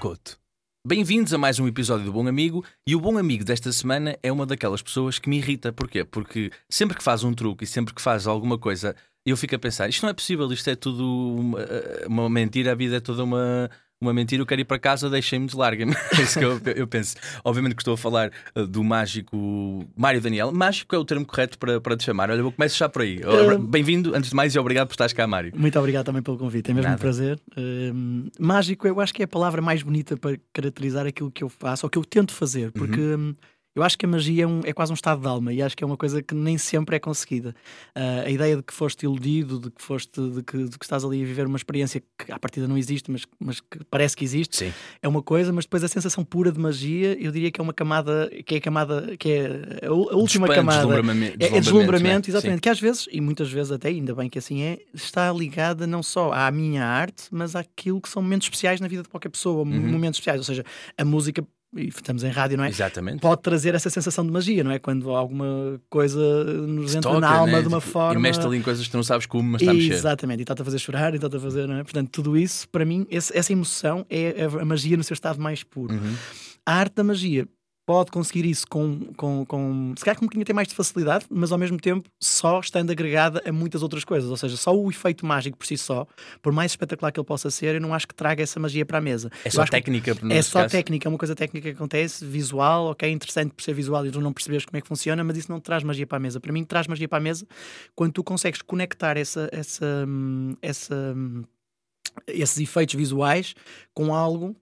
Couto. Bem-vindos a mais um episódio do Bom Amigo. E o Bom Amigo desta semana é uma daquelas pessoas que me irrita. Porquê? Porque sempre que faz um truque e sempre que faz alguma coisa, eu fico a pensar: isto não é possível, isto é tudo uma, uma mentira, a vida é toda uma, uma mentira, eu quero ir para casa, deixem-me, deslarguem-me. É isso que eu, eu, penso. Obviamente que estou a falar uh, do mágico Mário Daniel. Mágico é o termo correto para, para te chamar. Olha, eu começo já por aí. Uh... Bem-vindo, antes de mais, e obrigado por estares cá, Mário. Muito obrigado também pelo convite, é mesmo Nada. um prazer. Uh, mágico, eu acho que é a palavra mais bonita para caracterizar aquilo que eu faço, ou que eu tento fazer, porque. Uhum. Eu acho que a magia é, um, é, quase um estado de alma e acho que é uma coisa que nem sempre é conseguida. Uh, a ideia de que foste iludido, de que foste, de que, de que, estás ali a viver uma experiência que à partida não existe, mas, mas que parece que existe, Sim. é uma coisa, mas depois a sensação pura de magia, eu diria que é uma camada, que é a camada, que é a, última camada. Deslumbramento, é, é deslumbramento, exatamente, Sim. que às vezes, e muitas vezes até, ainda bem que assim é, está ligada não só à minha arte, mas àquilo que são momentos especiais na vida de qualquer pessoa, uhum. momentos especiais, ou seja, a música e estamos em rádio, não é? Exatamente. Pode trazer essa sensação de magia, não é? Quando alguma coisa nos entra toca, na alma né? de uma forma. E mexe ali em coisas que tu não sabes como, mas está a mexer. Exatamente, e está-te a fazer chorar, e está-te a fazer, não é? Portanto, tudo isso, para mim, essa emoção é a magia no seu estado mais puro. Uhum. A arte da magia pode conseguir isso com, com, com se calhar com um bocadinho até mais de facilidade, mas ao mesmo tempo só estando agregada a muitas outras coisas. Ou seja, só o efeito mágico por si só, por mais espetacular que ele possa ser, eu não acho que traga essa magia para a mesa. É só técnica, É só caso. técnica, é uma coisa técnica que acontece, visual, ok, interessante por ser visual e tu não percebes como é que funciona, mas isso não traz magia para a mesa. Para mim, traz magia para a mesa quando tu consegues conectar essa, essa, essa esses efeitos visuais com algo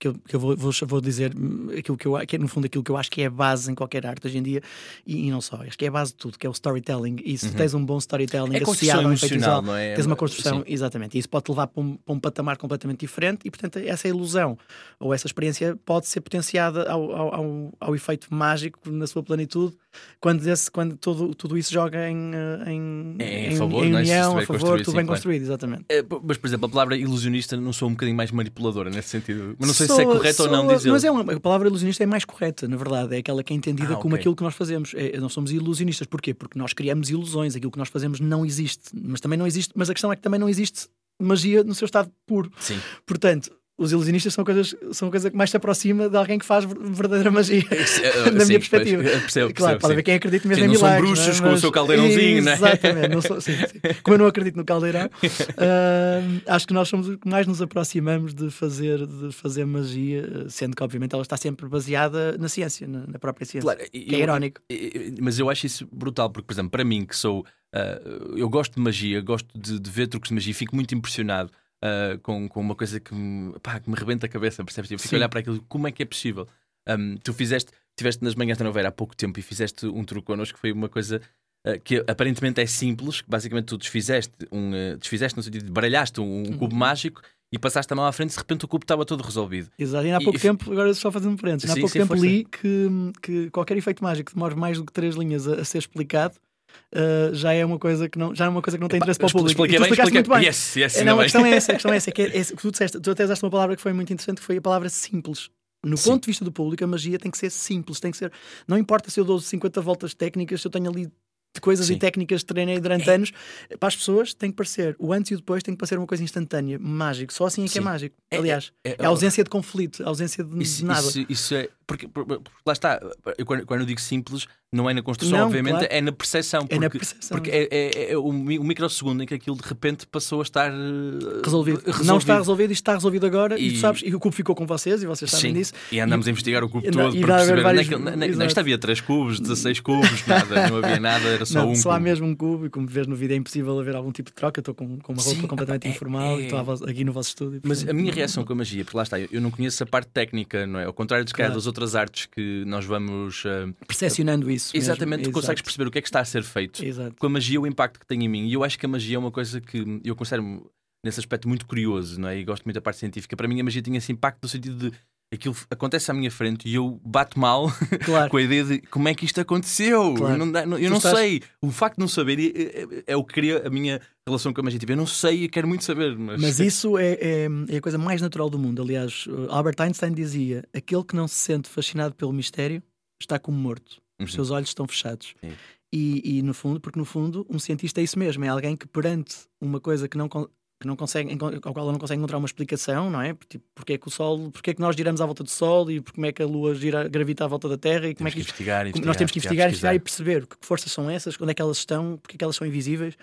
que eu, que eu vou, vou, vou, dizer aquilo que, eu, que é no fundo aquilo que eu acho que é a base em qualquer arte hoje em dia e, e não só, acho que é a base de tudo, que é o storytelling. E se uhum. tens um bom storytelling é associado ao efeito visual, não é? tens uma construção, Sim. exatamente, e isso pode te levar para um, para um, patamar completamente diferente e portanto essa ilusão ou essa experiência pode ser potenciada ao, ao, ao, ao efeito mágico na sua plenitude quando, esse, quando tudo, tudo isso joga em, eh, em, é, em, favor, em é? união, a favor, tudo bem claro. construído, exatamente. É, mas, por exemplo, a palavra ilusionista não sou um bocadinho mais manipuladora nesse sentido. Mas não sei se é correto ou não dizer. Mas é uma, a palavra ilusionista é mais correta, na verdade. É aquela que é entendida ah, como okay. aquilo que nós fazemos. É, nós somos ilusionistas. Porquê? Porque nós criamos ilusões. Aquilo que nós fazemos não existe. Mas também não existe. Mas a questão é que também não existe magia no seu estado puro. Sim. Portanto, os ilusionistas são coisas são a coisa que mais se aproxima de alguém que faz verdadeira magia, uh, na sim, minha perspectiva. Pois, percebo, claro, pode haver quem acredite mesmo sim, em milagres. Não são bruxos é? com o seu caldeirãozinho, não é? Exatamente, não sou, sim, como eu não acredito no caldeirão, uh, acho que nós somos o que mais nos aproximamos de fazer, de fazer magia, sendo que obviamente ela está sempre baseada na ciência, na, na própria ciência. Claro, que é irónico. Mas eu acho isso brutal, porque, por exemplo, para mim, que sou. Uh, eu gosto de magia, gosto de, de ver truques de magia, fico muito impressionado uh, com, com uma coisa que me, pá, que me rebenta a cabeça, percebes? Eu fico Sim. a olhar para aquilo, como é que é possível? Um, tu fizeste, estiveste nas manhãs da novela há pouco tempo e fizeste um truque connosco que foi uma coisa uh, que aparentemente é simples, que basicamente tu desfizeste, um, uh, desfizeste no sentido de baralhaste um, um cubo uhum. mágico e passaste a mão à frente e de repente o cubo estava todo resolvido. Exato, e há pouco e, tempo, agora só fazendo parênteses, há pouco sim, tempo li que, que qualquer efeito mágico que demore mais do que três linhas a, a ser explicado uh, já é uma coisa que não, já é uma coisa que não tem interesse para o público. Expliquei bem, expliquei, muito bem. Yes, yes, é, não, a questão é essa, a questão é essa, que é, é, tu, disseste, tu até usaste uma palavra que foi muito interessante, que foi a palavra simples. No Sim. ponto de vista do público, a magia tem que ser simples, tem que ser. Não importa se eu dou 50 voltas técnicas, se eu tenho ali de coisas Sim. e técnicas que treinei durante é. anos, para as pessoas tem que parecer, o antes e o depois tem que parecer uma coisa instantânea, mágico. Só assim é que é mágico. É, Aliás, é, é, é, a ausência de conflito, a ausência de, isso, nada. Isso, isso é. Porque, porque, lá está, eu, quando, quando eu digo simples, não é na construção, não, obviamente, claro. é na percepção. Porque, é na percepção. Porque é, é, é, o, microsegundo em que aquilo de repente passou a estar resolvido. resolvido. Não está resolvido, isto está resolvido agora e, e, tu sabes, e o cubo ficou com vocês e vocês sabem sim, disso. E andamos e, a investigar o cubo e, todo para perceber. Vários, não, não, não, isto havia 3 cubos, 16 cubos, nada, não havia nada, era só um. Só há mesmo um cubo e como vês no vídeo é impossível haver algum tipo de troca. Estou com, com uma roupa sim, completamente é, informal e estou aqui no vosso estúdio. Mas a minha reação com a magia, porque lá está, eu não conheço a parte técnica, não é? Ao contrário de claro. das outras artes que nós vamos uh, percepcionando isso. Exatamente, mesmo. tu consegues perceber o que é que está a ser feito Exato. com a magia, o impacto que tem em mim. E eu acho que a magia é uma coisa que eu considero nesse aspecto muito curioso, não é? E gosto muito da parte científica. Para mim, a magia tinha esse impacto no sentido de aquilo acontece à minha frente e eu bato mal claro. com a ideia de como é que isto aconteceu. Claro. Não dá, não, eu tu não estás... sei. O facto de não saber é, é, é, o que cria a minha relação com a magia. Tipo, eu não sei e quero muito saber. Mas, mas isso é, é, é, a coisa mais natural do mundo. Aliás, Albert Einstein dizia: aquele que não se sente fascinado pelo mistério está como morto. Os uhum. seus olhos estão fechados. E, e, no fundo, porque no fundo, um cientista é isso mesmo, é alguém que perante uma coisa que não que não consegue, ao qual ela não consegue encontrar uma explicação, não é? Tipo, porque é que o Sol, porque é que nós giramos à volta do Sol e como é que a Lua gira, gravita à volta da Terra e como temos é que, que investigar, isto, nós temos que investigar, investigar, e perceber que forças são essas, onde é que elas estão, porque é que elas são invisíveis,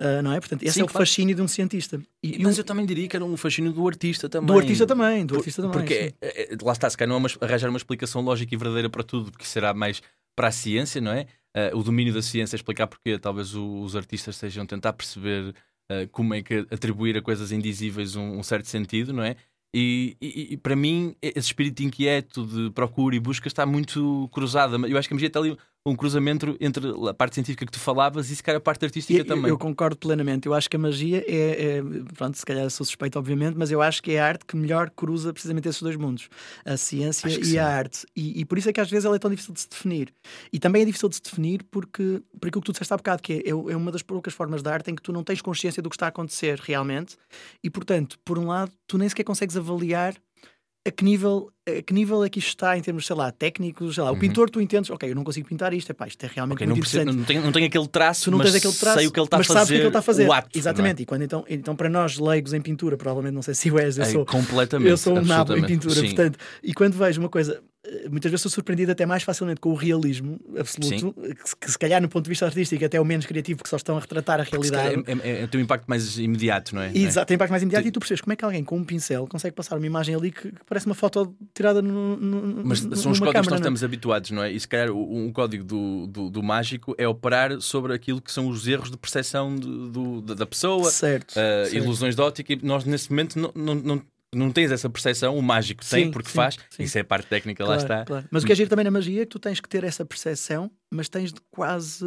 uh, não é? Portanto, esse Sim, é o claro. fascínio de um cientista. E, mas um... eu também diria que era um fascínio do artista também. Do artista também, do artista também. Porque é, é, lá está, se calhar não é uma, arranjar uma explicação lógica e verdadeira para tudo, porque será mais para a ciência, não é? Uh, o domínio da ciência, explicar porque talvez o, os artistas estejam a tentar perceber uh, como é que atribuir a coisas indizíveis um, um certo sentido, não é? E, e, e, para mim, esse espírito inquieto de procura e busca está muito cruzado. Eu acho que a magia está ali um cruzamento entre a parte científica que tu falavas e se calhar a parte artística eu, também. Eu concordo plenamente. Eu acho que a magia é, é, Pronto, se calhar sou suspeito, obviamente, mas eu acho que é a arte que melhor cruza precisamente esses dois mundos: a ciência e sim. a arte. E, e, por isso é que às vezes ela é tão difícil de se definir. E também é difícil de se definir porque, por aquilo que tu disseste há bocado, que é, é uma das poucas formas de arte em que tu não tens consciência do que está a acontecer realmente. E portanto, por um lado, tu nem sequer consegues avaliar a que nível a que nível é que isto está em termos, sei lá, técnicos, sei lá, uhum. o pintor tu entendes, ok, eu não consigo pintar isto, é pá, isto é realmente okay, muito não interessante. Não tem, não tem aquele traço, tu não tens aquele traço, sei o que ele está a fazer, que ele está a fazer. o ato. Exatamente, é? e quando então, então para nós leigos em pintura, provavelmente não sei se o és, eu é, sou, completamente, eu sou um nabo em pintura, Sim. portanto, e quando vejo uma coisa muitas vezes sou surpreendido até mais facilmente com o realismo absoluto, que, que, se calhar no ponto de vista artístico até é o menos criativo, porque só estão a retratar a realidade. É, é, é, tem um impacto mais imediato, não é? Exato, tem um impacto mais imediato Sim. e tu percebes como é que alguém com um pincel consegue passar uma imagem ali que, que parece uma foto tirada no, no, Mas são os códigos câmara, que nós estamos habituados, não é? E se calhar um código do, do, do, mágico é operar sobre aquilo que são os erros de percepção do, do da pessoa, certo, uh, certo. ilusões de ótica, e nós nesse momento não, não, não não tens essa percepção, o mágico sim, tem, porque sim, faz, sim. isso é a parte técnica, claro, lá está. Claro. Mas o que é giro também na magia é que tu tens que ter essa percepção, mas tens de quase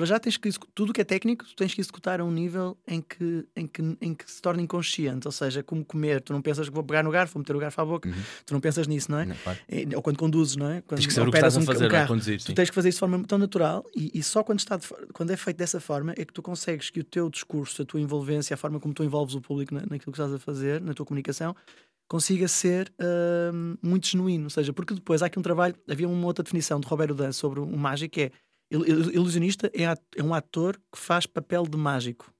para já tens que tudo que é técnico, tu tens que executar a um nível em que, em que, em que se torna inconsciente, ou seja, como comer, tu não pensas que vou pegar no garfo, vou meter o garfo à boca, uhum. tu não pensas nisso, não é? Não, claro. Ou quando conduzes, não é? Quando tens que saber o que estás a fazer, um carro, conduzir, tu tens que fazer isso de forma tão natural e, e só quando, está de, quando é feito dessa forma é que tu consegues que o teu discurso, a tua envolvência, a forma como tu envolves o público na, naquilo que estás a fazer, na tua comunicação, consiga ser uh, muito genuíno, ou seja, porque depois há aqui um trabalho, havia uma outra definição de Roberto Dan sobre o mágico que é ilusionista é, é um ator que faz papel de mágico.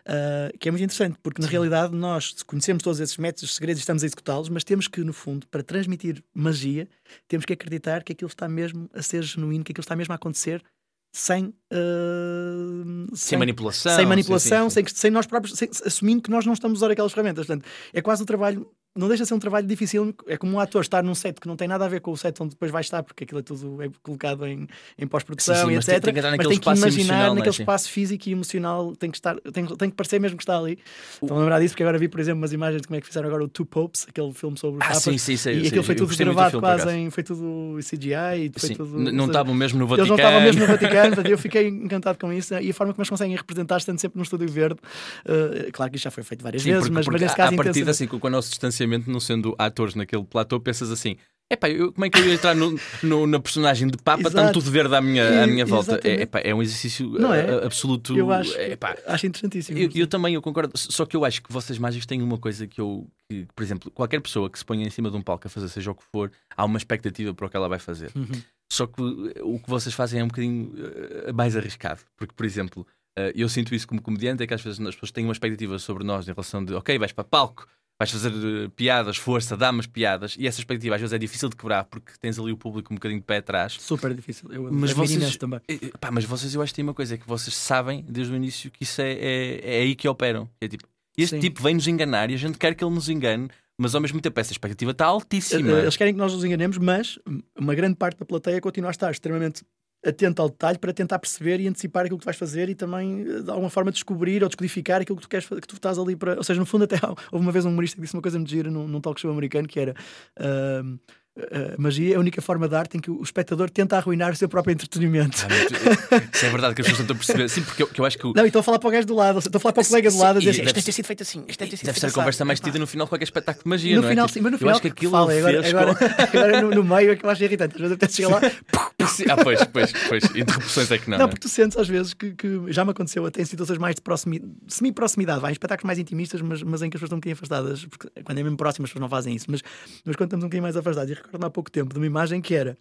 Uh, que é muito interessante, porque na Sim. realidade nós conhecemos todos esses métodos, segredos e estamos a executá-los, mas temos que, no fundo, para transmitir magia, temos que acreditar que aquilo está mesmo a ser genuíno, que aquilo está mesmo a acontecer sem, uh, sem, sem, manipulação, sem, manipulação sim, sim, sim. Sem, sem, nós próprios, assumindo que nós não estamos a usar aquelas ferramentas. Portanto, é quase o trabalho não deixa de ser um trabalho difícil. É como um ator estar num set que não tem nada a ver com o set onde depois vai estar, porque aquilo é tudo é colocado em, em pós-produção e etc. Tem, tem que mas tem que imaginar naquele é? espaço físico e emocional, tem que, estar, tem, tem que parecer mesmo que está ali. O... Estão a lembrar disso, porque agora vi, por exemplo, umas imagens de como é que fizeram agora o Two Popes, aquele filme sobre os ah, papas. Sim, sim, sim, e aquilo foi tudo gravado quase em. Foi tudo CGI. E foi tudo, não estavam mesmo no Vaticano. Eles não estavam mesmo no Vaticano, portanto, eu fiquei encantado com isso e a forma como eles conseguem representar, estando sempre num estúdio verde. Uh, claro que isto já foi feito várias vezes, mas, mas nesse caso. A partir assim, com o nosso distanciamento, não sendo atores naquele platô, pensas assim: Epá, eu, como é que eu ia entrar no, no na personagem de Papa, tanto tudo verde à minha, à minha volta? É, epá, é um exercício não é? absoluto. Eu acho, epá, acho interessantíssimo. Eu, eu, também eu concordo, só que eu acho que vocês mágicos têm uma coisa que eu, que, por exemplo, qualquer pessoa que se ponha em cima de um palco a fazer seja o que for, há uma expectativa para o que ela vai fazer. Uhum. Só que o que vocês fazem é um bocadinho uh, mais arriscado, porque, por exemplo, uh, eu sinto isso como comediante, é que às vezes as pessoas têm uma expectativa sobre nós em relação de, ok, vais para palco vais fazer uh, piadas, força, dá umas piadas, e essa expectativa às vezes é difícil de quebrar porque tens ali o público um bocadinho de pé atrás. Super difícil. Eu mas vocês também. Pá, mas vocês, eu acho que tem uma coisa, é que vocês sabem desde o início que isso é, é, é aí que operam. É tipo, este Sim. tipo vem nos enganar e a gente quer que ele nos engane, mas ao mesmo tempo essa expectativa está altíssima. Eles querem que nós nos enganemos, mas uma grande parte da plateia continua a estar extremamente atento ao detalhe para tentar perceber e antecipar aquilo que tu vais fazer e também eh, de alguma forma descobrir ou descodificar aquilo que tu queres que tu estás ali para. Ou seja, no fundo, até houve uma vez um humorista que disse uma coisa muito gira num, num talk show americano que era. Uh, a magia é a única forma de arte em que o espectador tenta arruinar o seu próprio entretenimento. Ah, isso é verdade que as pessoas estão a perceber. Sim, porque eu, eu acho que. O... Não, estou a falar para o gajo do lado, estou a falar para o colega do lado dizer isto deve ter sido feito assim. Isto deve, ter sido deve ser a conversa mais tida no final de qualquer espetáculo de magia. No não final, é? sim, mas no final. Eu acho que aquilo fala, agora, agora, agora no, no, meio é que eu acho irritante. Às vezes até chegar lá. Ah, pois, pois, pois. Interrupções é que não. Não, né? porque tu sentes às vezes que, que já me aconteceu até em situações mais de proximi, semi-proximidade, vai, em espetáculos mais intimistas, mas, mas em que as pessoas estão um bocadinho afastadas, porque quando é mesmo próximo as pessoas não fazem isso, mas, mas quando estamos um bocadinho mais afastados, e recordo há pouco tempo de uma imagem que era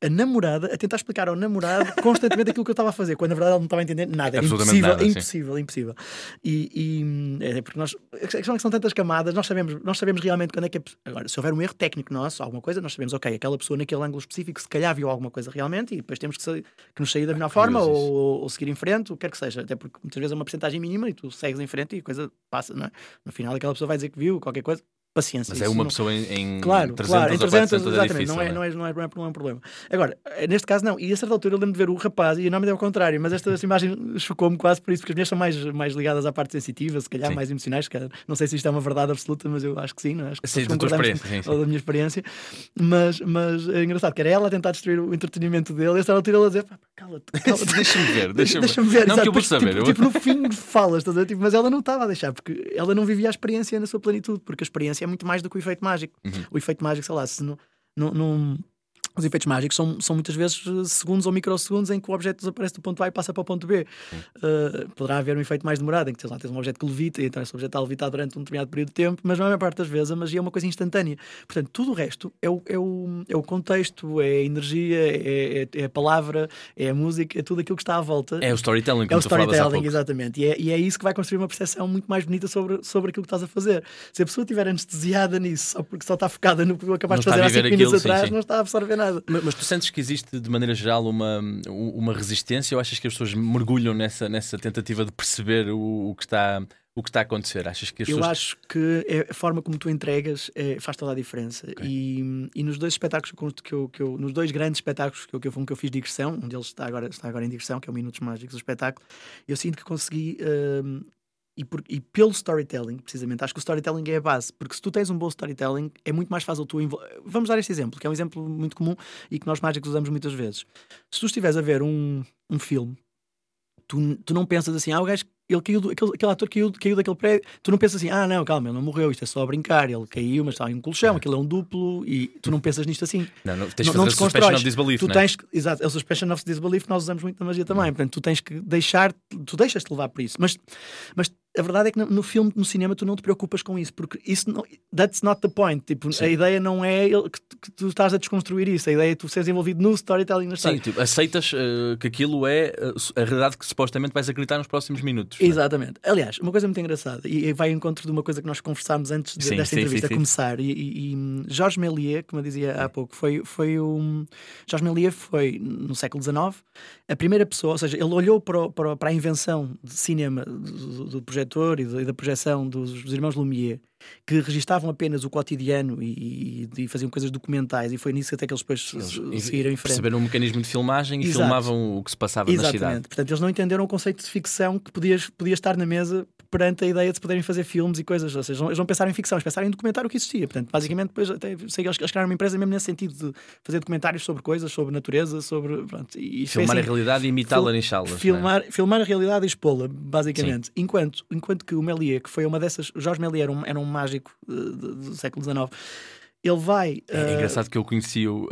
a namorada a tentar explicar ao namorado constantemente aquilo que eu estava a fazer, quando na verdade ele não estava a entender nada, Absolutamente impossível, nada, impossível, impossível. E, e é porque nós, a questão é que são tantas camadas, nós sabemos, nós sabemos realmente quando é que é. Agora, se houver um erro técnico nosso, alguma coisa, nós sabemos, ok, aquela pessoa naquele ângulo específico se calhar viu alguma coisa realmente e depois temos que, sair, que nos sair da melhor forma curioso ou, ou seguir em frente, o que quer que seja. Até porque muitas vezes é uma porcentagem mínima e tu segues em frente e a coisa passa, não é? No final aquela pessoa vai dizer que viu qualquer coisa. Paciência. Mas é uma não- pessoa em, em Claro, 300 claro, em ou 300, 400 é exatamente, difícil. não, é, não, é, não, é, não, é, não é um problema. Agora, neste caso não, e a certa altura eu lembro de ver o rapaz, e o nome é ao contrário, mas esta, esta imagem chocou-me quase por isso, porque as minhas são mais, mais ligadas à parte sensitiva, se calhar Sim. mais emocionais, calhar. não sei se isto é uma verdade absoluta, mas eu acho que sim, não é? acho que Sim, da tua experiência, sim, com- ou da minha experiência, mas, mas é engraçado que era ela a tentar destruir o entretenimento dele, e a certa altura ela a dizer, "Pá, cala-te, cala-te. Deixa-me ver, deixa-me Deixa-me ver, Não, exato, que eu vou saber. Tipo, eu- tipo, no fim falas, estás a ver? Tipo, mas ela não estava a deixar, porque ela não vivia a experiência na sua plenitude, porque a experiência é muito mais do que o efeito mágico. Uhum. O efeito mágico, sei lá, se não. não, não- os efeitos mágicos são, são muitas vezes eh, segundos ou microsegundos em que o objeto desaparece do ponto A e passa para o ponto B. Uh, poderá haver um efeito mais demorado em que lá, tens um objeto que levita e então esse objeto está a levitar durante um determinado período de tempo, mas na maior parte das vezes a magia é uma coisa instantânea. Portanto, tudo o resto é o, é o, é o contexto, é a energia, é, é- é a palavra, é a música, é tudo aquilo que está à volta. É o storytelling, É como o falavas há storytelling, exatamente. E é, e é isso que vai construir uma percepção muito mais bonita sobre, sobre aquilo que estás a fazer. Se a pessoa estiver anestesiada nisso, só porque só está focada no que acabaste de fazer há 5 viver minutos aquilo, sim, atrás, sim. não está a absorver nada. Mas, mas tu sentes que existe, de maneira geral, uma, uma resistência ou achas que as pessoas mergulham nessa, nessa tentativa de perceber o, o que está, o que está a acontecer? Achas que as Eu pessoas. acho que é a forma como tu entregas é, faz toda a diferença. E, e nos dois espetáculos que eu, que eu, nos dois grandes espetáculos que eu, que eu, que eu fiz de digressão, um deles está agora, está agora em digressão, que é o Minutos Mágicos, o espetáculo, eu sinto que consegui. hum, e, por- e pelo storytelling, precisamente, acho que o storytelling é a base, porque se tu tens um bom storytelling, é muito mais fácil tu. Vamos dar este exemplo, que é um exemplo muito comum e que nós mágicos usamos muitas vezes. Se tu estiveres a ver um, um filme, tu, tu não pensas assim, ah, o gajo, ele caiu, do- aquele, aquele ator caiu, caiu daquele prédio, tu não pensas assim, ah, não, calma, ele não morreu, isto é só a brincar, ele caiu, mas está em um colchão, aquilo é um duplo, e tu não pensas nisto assim. Não, não, tens Não- não desconstróis. of disbelief, Tu não é? tens exato, é o suspension of disbelief nós usamos muito na magia também, portanto, tu tens que deixar, tu deixas-te levar por isso, mas, mas a verdade é que no, filme, no cinema, tu não te preocupas com isso, porque isso não, that's not the point, tipo, Sim. a ideia não é que, que tu estás a desconstruir isso, a ideia é tu seres envolvido no storytelling na Sim, tipo, aceitas eh, que aquilo é eh, a realidade que supostamente vais acreditar nos próximos minutos. é? Exatamente. Aliás, uma coisa muito engraçada, e e vai em encontro de uma coisa que nós conversámos antes de- Sim, desta sim, entrevista começar, e, e, e, hum, Jorge Méliès, como eu dizia há pouco, foi, foi um. Jorge Méliès foi, no século XIX, a primeira pessoa, ou seja, ele olhou para, para, para a invenção de cinema, do, do projetor e, do- e da projeção dos, dos irmãos Lumière, que registavam apenas o cotidiano e, e- e faziam coisas documentais, e foi nisso até que eles depois Eles se- seguiram em frente. perceberam o mecanismo de filmagem e Exato. filmavam o que se passava na cidade. Exatamente. Portanto, eles não entenderam o conceito de ficção que podias, podia estar na mesa perante a ideia de se poderem fazer filmes e coisas. Ou seja, eles não pensaram em ficção, eles pensaram em documentar o que existia. Portanto, basicamente, depois até sei que eles eles criaram uma empresa mesmo nesse sentido de fazer documentários sobre coisas, sobre natureza, sobre. Pronto, e Filmar assim, a realidade e imitá-la em salas. é? Filmar, filmar a realidade e expô-la, basicamente. Enquanto, enquanto que o Méliès, que foi uma dessas. O Jorge Méliès era um, era um mágico eh, do, do século XIX. Ele vai. É eh, engraçado que eu conheci-o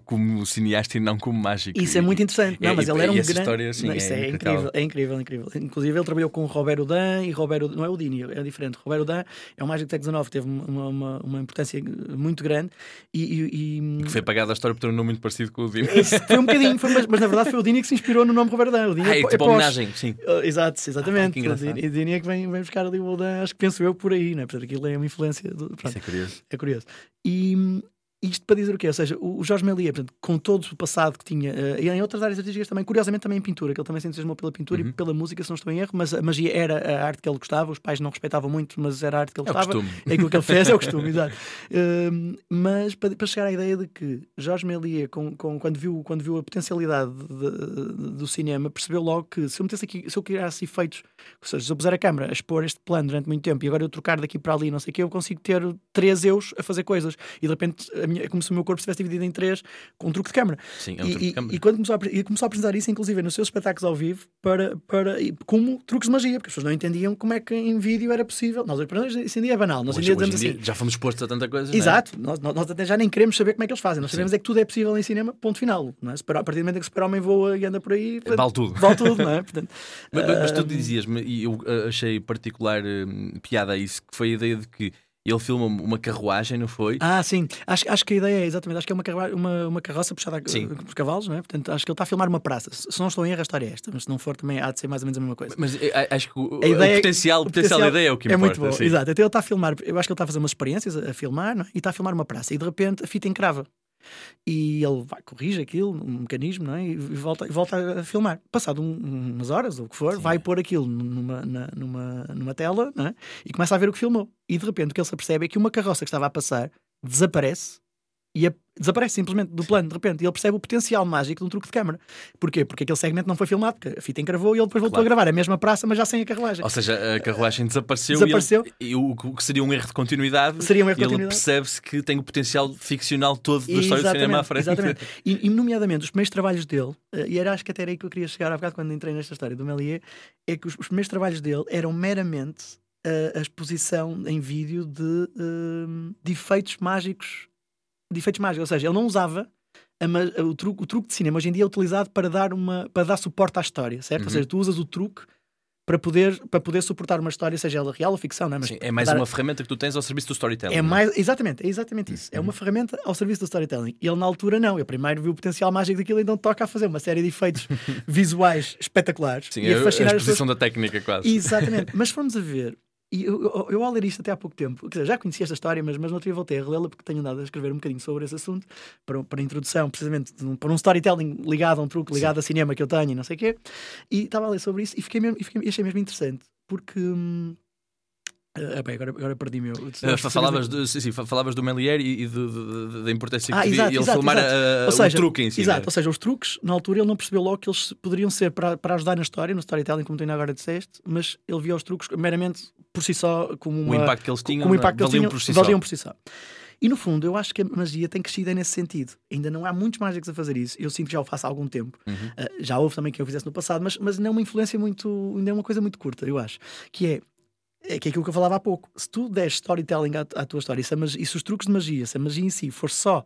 como cineasta e não como mágico. Isso é E- muito interessante. Não, é- mas e- ele era um e grande. história, sim, Não, isso é é, incrível. incrível, é incrível, incrível. Inclusive, ele trabalhou com Robert Houdin e Robert Houdin, não é o Dini, é diferente. Robert Houdin é um mágico do século XIX, teve uma, uma, uma importância muito grande e. e- e- Que foi apagada a história por ter um nome muito parecido com o. Esse foi um bocadinho, foi- mas, mas na verdade foi o Dini que se inspirou no nome Robert Houdin. O Dini Ah, é po- tipo pós- homenagem, sim. Uh, exato, exatamente. Ah, engraçado. O Dini- o Dini é que vem, vem buscar ali o Houdin, acho que penso eu por aí, né? Portanto, aquilo é uma influência. Do, pronto. Isso é curioso. É curioso. E isto para dizer o quê? Ou seja, o Jorge Méliès, com todo o passado que tinha, eh, e em outras áreas artísticas também, curiosamente também em pintura, que ele também se entusiasmou pela pintura Uhum. e pela música, se não estou em erro, mas a magia era a arte que ele gostava, os pais não respeitavam muito, mas era a arte que ele É o gostava. costume. É aquilo que ele fez, é o costume, exato. Hum, mas para, para chegar à ideia de que Jorge Méliès, com, com- quando, viu, quando viu a potencialidade de- de- do cinema, percebeu logo que se eu metesse aqui, se eu criasse efeitos, ou seja, se eu puser a câmera a expor este plano durante muito tempo e agora eu trocar daqui para ali, não sei o que, eu consigo ter três eus a fazer coisas e de repente a minha, é como se o meu corpo estivesse dividido em três com um truque de câmara. Sim, é um e, truque de câmara. e quando começou a, e começou a apresentar isso, inclusive nos seus espetáculos ao vivo, para, para, como truques de magia, porque as pessoas não entendiam como é que em vídeo era possível. Nós, para nós, isso em dia é banal. Nós Hoje- em dia hoje em dizemos dia assim. já fomos expostos a tanta coisa. é? Exato, nós, nós nós até já nem queremos saber como é que eles fazem, nós Sim. sabemos é que tudo é possível em cinema, ponto final. Não é? Super- A partir do momento em que o super-homem voa e anda por aí, Vale tudo. vale tudo, não é? Portanto, Mas, mas- mas tu dizias-me, e eu ah, achei particular hum, piada a isso, que foi a ideia de que ele filma uma carruagem, não foi? Ah, sim. Acho, acho que a ideia é exatamente. Acho que é uma, uma, uma carroça puxada Sim. por cavalos, não é? Portanto, acho que ele está a filmar uma praça. Se não estou em erro, a história é esta, mas se não for, também há de ser mais ou menos a mesma coisa. Mas eh, acho que o, A ideia- o potencial, o potencial da ideia é o que é importa. muito bom, sim. exato. Então ele está a filmar, eu acho que ele está a fazer umas experiências a, a filmar não é? e está a filmar uma praça e de repente a fita encrava. E ele vai, corrige aquilo, um mecanismo, não é? E volta, volta a filmar. Passado um- umas horas, ou o que for, vai pôr aquilo numa, na- numa, numa tela não é? e começa a ver o que filmou. E de repente o que ele se apercebe é que uma carroça que estava a passar desaparece e a- desaparece simplesmente do plano, de repente. E ele percebe o potencial mágico de um truque de câmara. Porquê? Porque aquele segmento não foi filmado, porque a fita encravou e ele depois voltou Claro. a gravar a mesma praça, mas já sem a carruagem. Ou seja, a carruagem desapareceu, Desapareceu. E, ele- e o, que seria um erro de continuidade. Seria um erro de e ele continuidade. percebe-se que tem o potencial ficcional todo da história do cinema à frente. Exatamente. E, e, nomeadamente, os primeiros trabalhos dele, eh, e era acho que até era aí que eu queria chegar há bocado quando entrei nesta história do Melier, é que os, os primeiros trabalhos dele eram meramente eh, a exposição em vídeo de, eh, de efeitos mágicos. De efeitos mágicos, ou seja, ele não usava. a o, truque, o truque de cinema hoje em dia é utilizado para dar, uma, para dar suporte à história, certo? Uhum. Ou seja, tu usas o truque para poder, para poder suportar uma história, seja ela real ou ficção, não é? Mas Sim, é mais dar- uma ferramenta que tu tens ao serviço do storytelling. é não mais, exatamente, é exatamente isso. É Uhum. uma ferramenta ao serviço do storytelling. Ele, na altura, não. Ele primeiro viu o potencial mágico daquilo e então toca a fazer uma série de efeitos visuais espetaculares. Sim, e é a a fascinar exposição pessoas. da técnica, quase. Exatamente. Mas se formos a ver, e eu, eu, eu ao ler isto até há pouco tempo, quer dizer, já conheci esta história, mas, mas outro dia voltei a relê-la porque tenho andado a escrever um bocadinho sobre esse assunto, para, para a introdução, precisamente, um- para um storytelling ligado a um truque, ligado a cinema que eu tenho e não sei o quê. E estava a ler sobre isso e, fiquei mesmo, e fiquei- achei mesmo interessante, porque. hum, ah, bem, agora, agora perdi-me. eu. Ah, fa- falavas, do, sim, sim, fa- falavas do Melier e, e do- do- do- da importância que Ah, exato, ele exato, filmar exato. a- Ou o seja, truque em si. Exato, né? ou seja, os truques, na altura ele não percebeu logo que eles poderiam ser para, para ajudar na história, no storytelling, como tu ainda agora disseste, mas ele via os truques meramente por si só como O uma, impacto que eles tinham como o impacto que eles valiam tinham, por si valiam só. por si só. E no fundo, eu acho que a magia tem crescido é nesse sentido. Ainda não há muitos mágicos a fazer isso. Eu sinto que já o faço há algum tempo. Uhum. Uh, já houve também quem eu fizesse no passado, mas, mas não é uma influência muito. ainda é uma coisa muito curta, eu acho. Que é. É que é aquilo que eu falava há pouco. Se tu deres storytelling à, à tua história, e se, a magia- e se os truques de magia, se a magia em si for só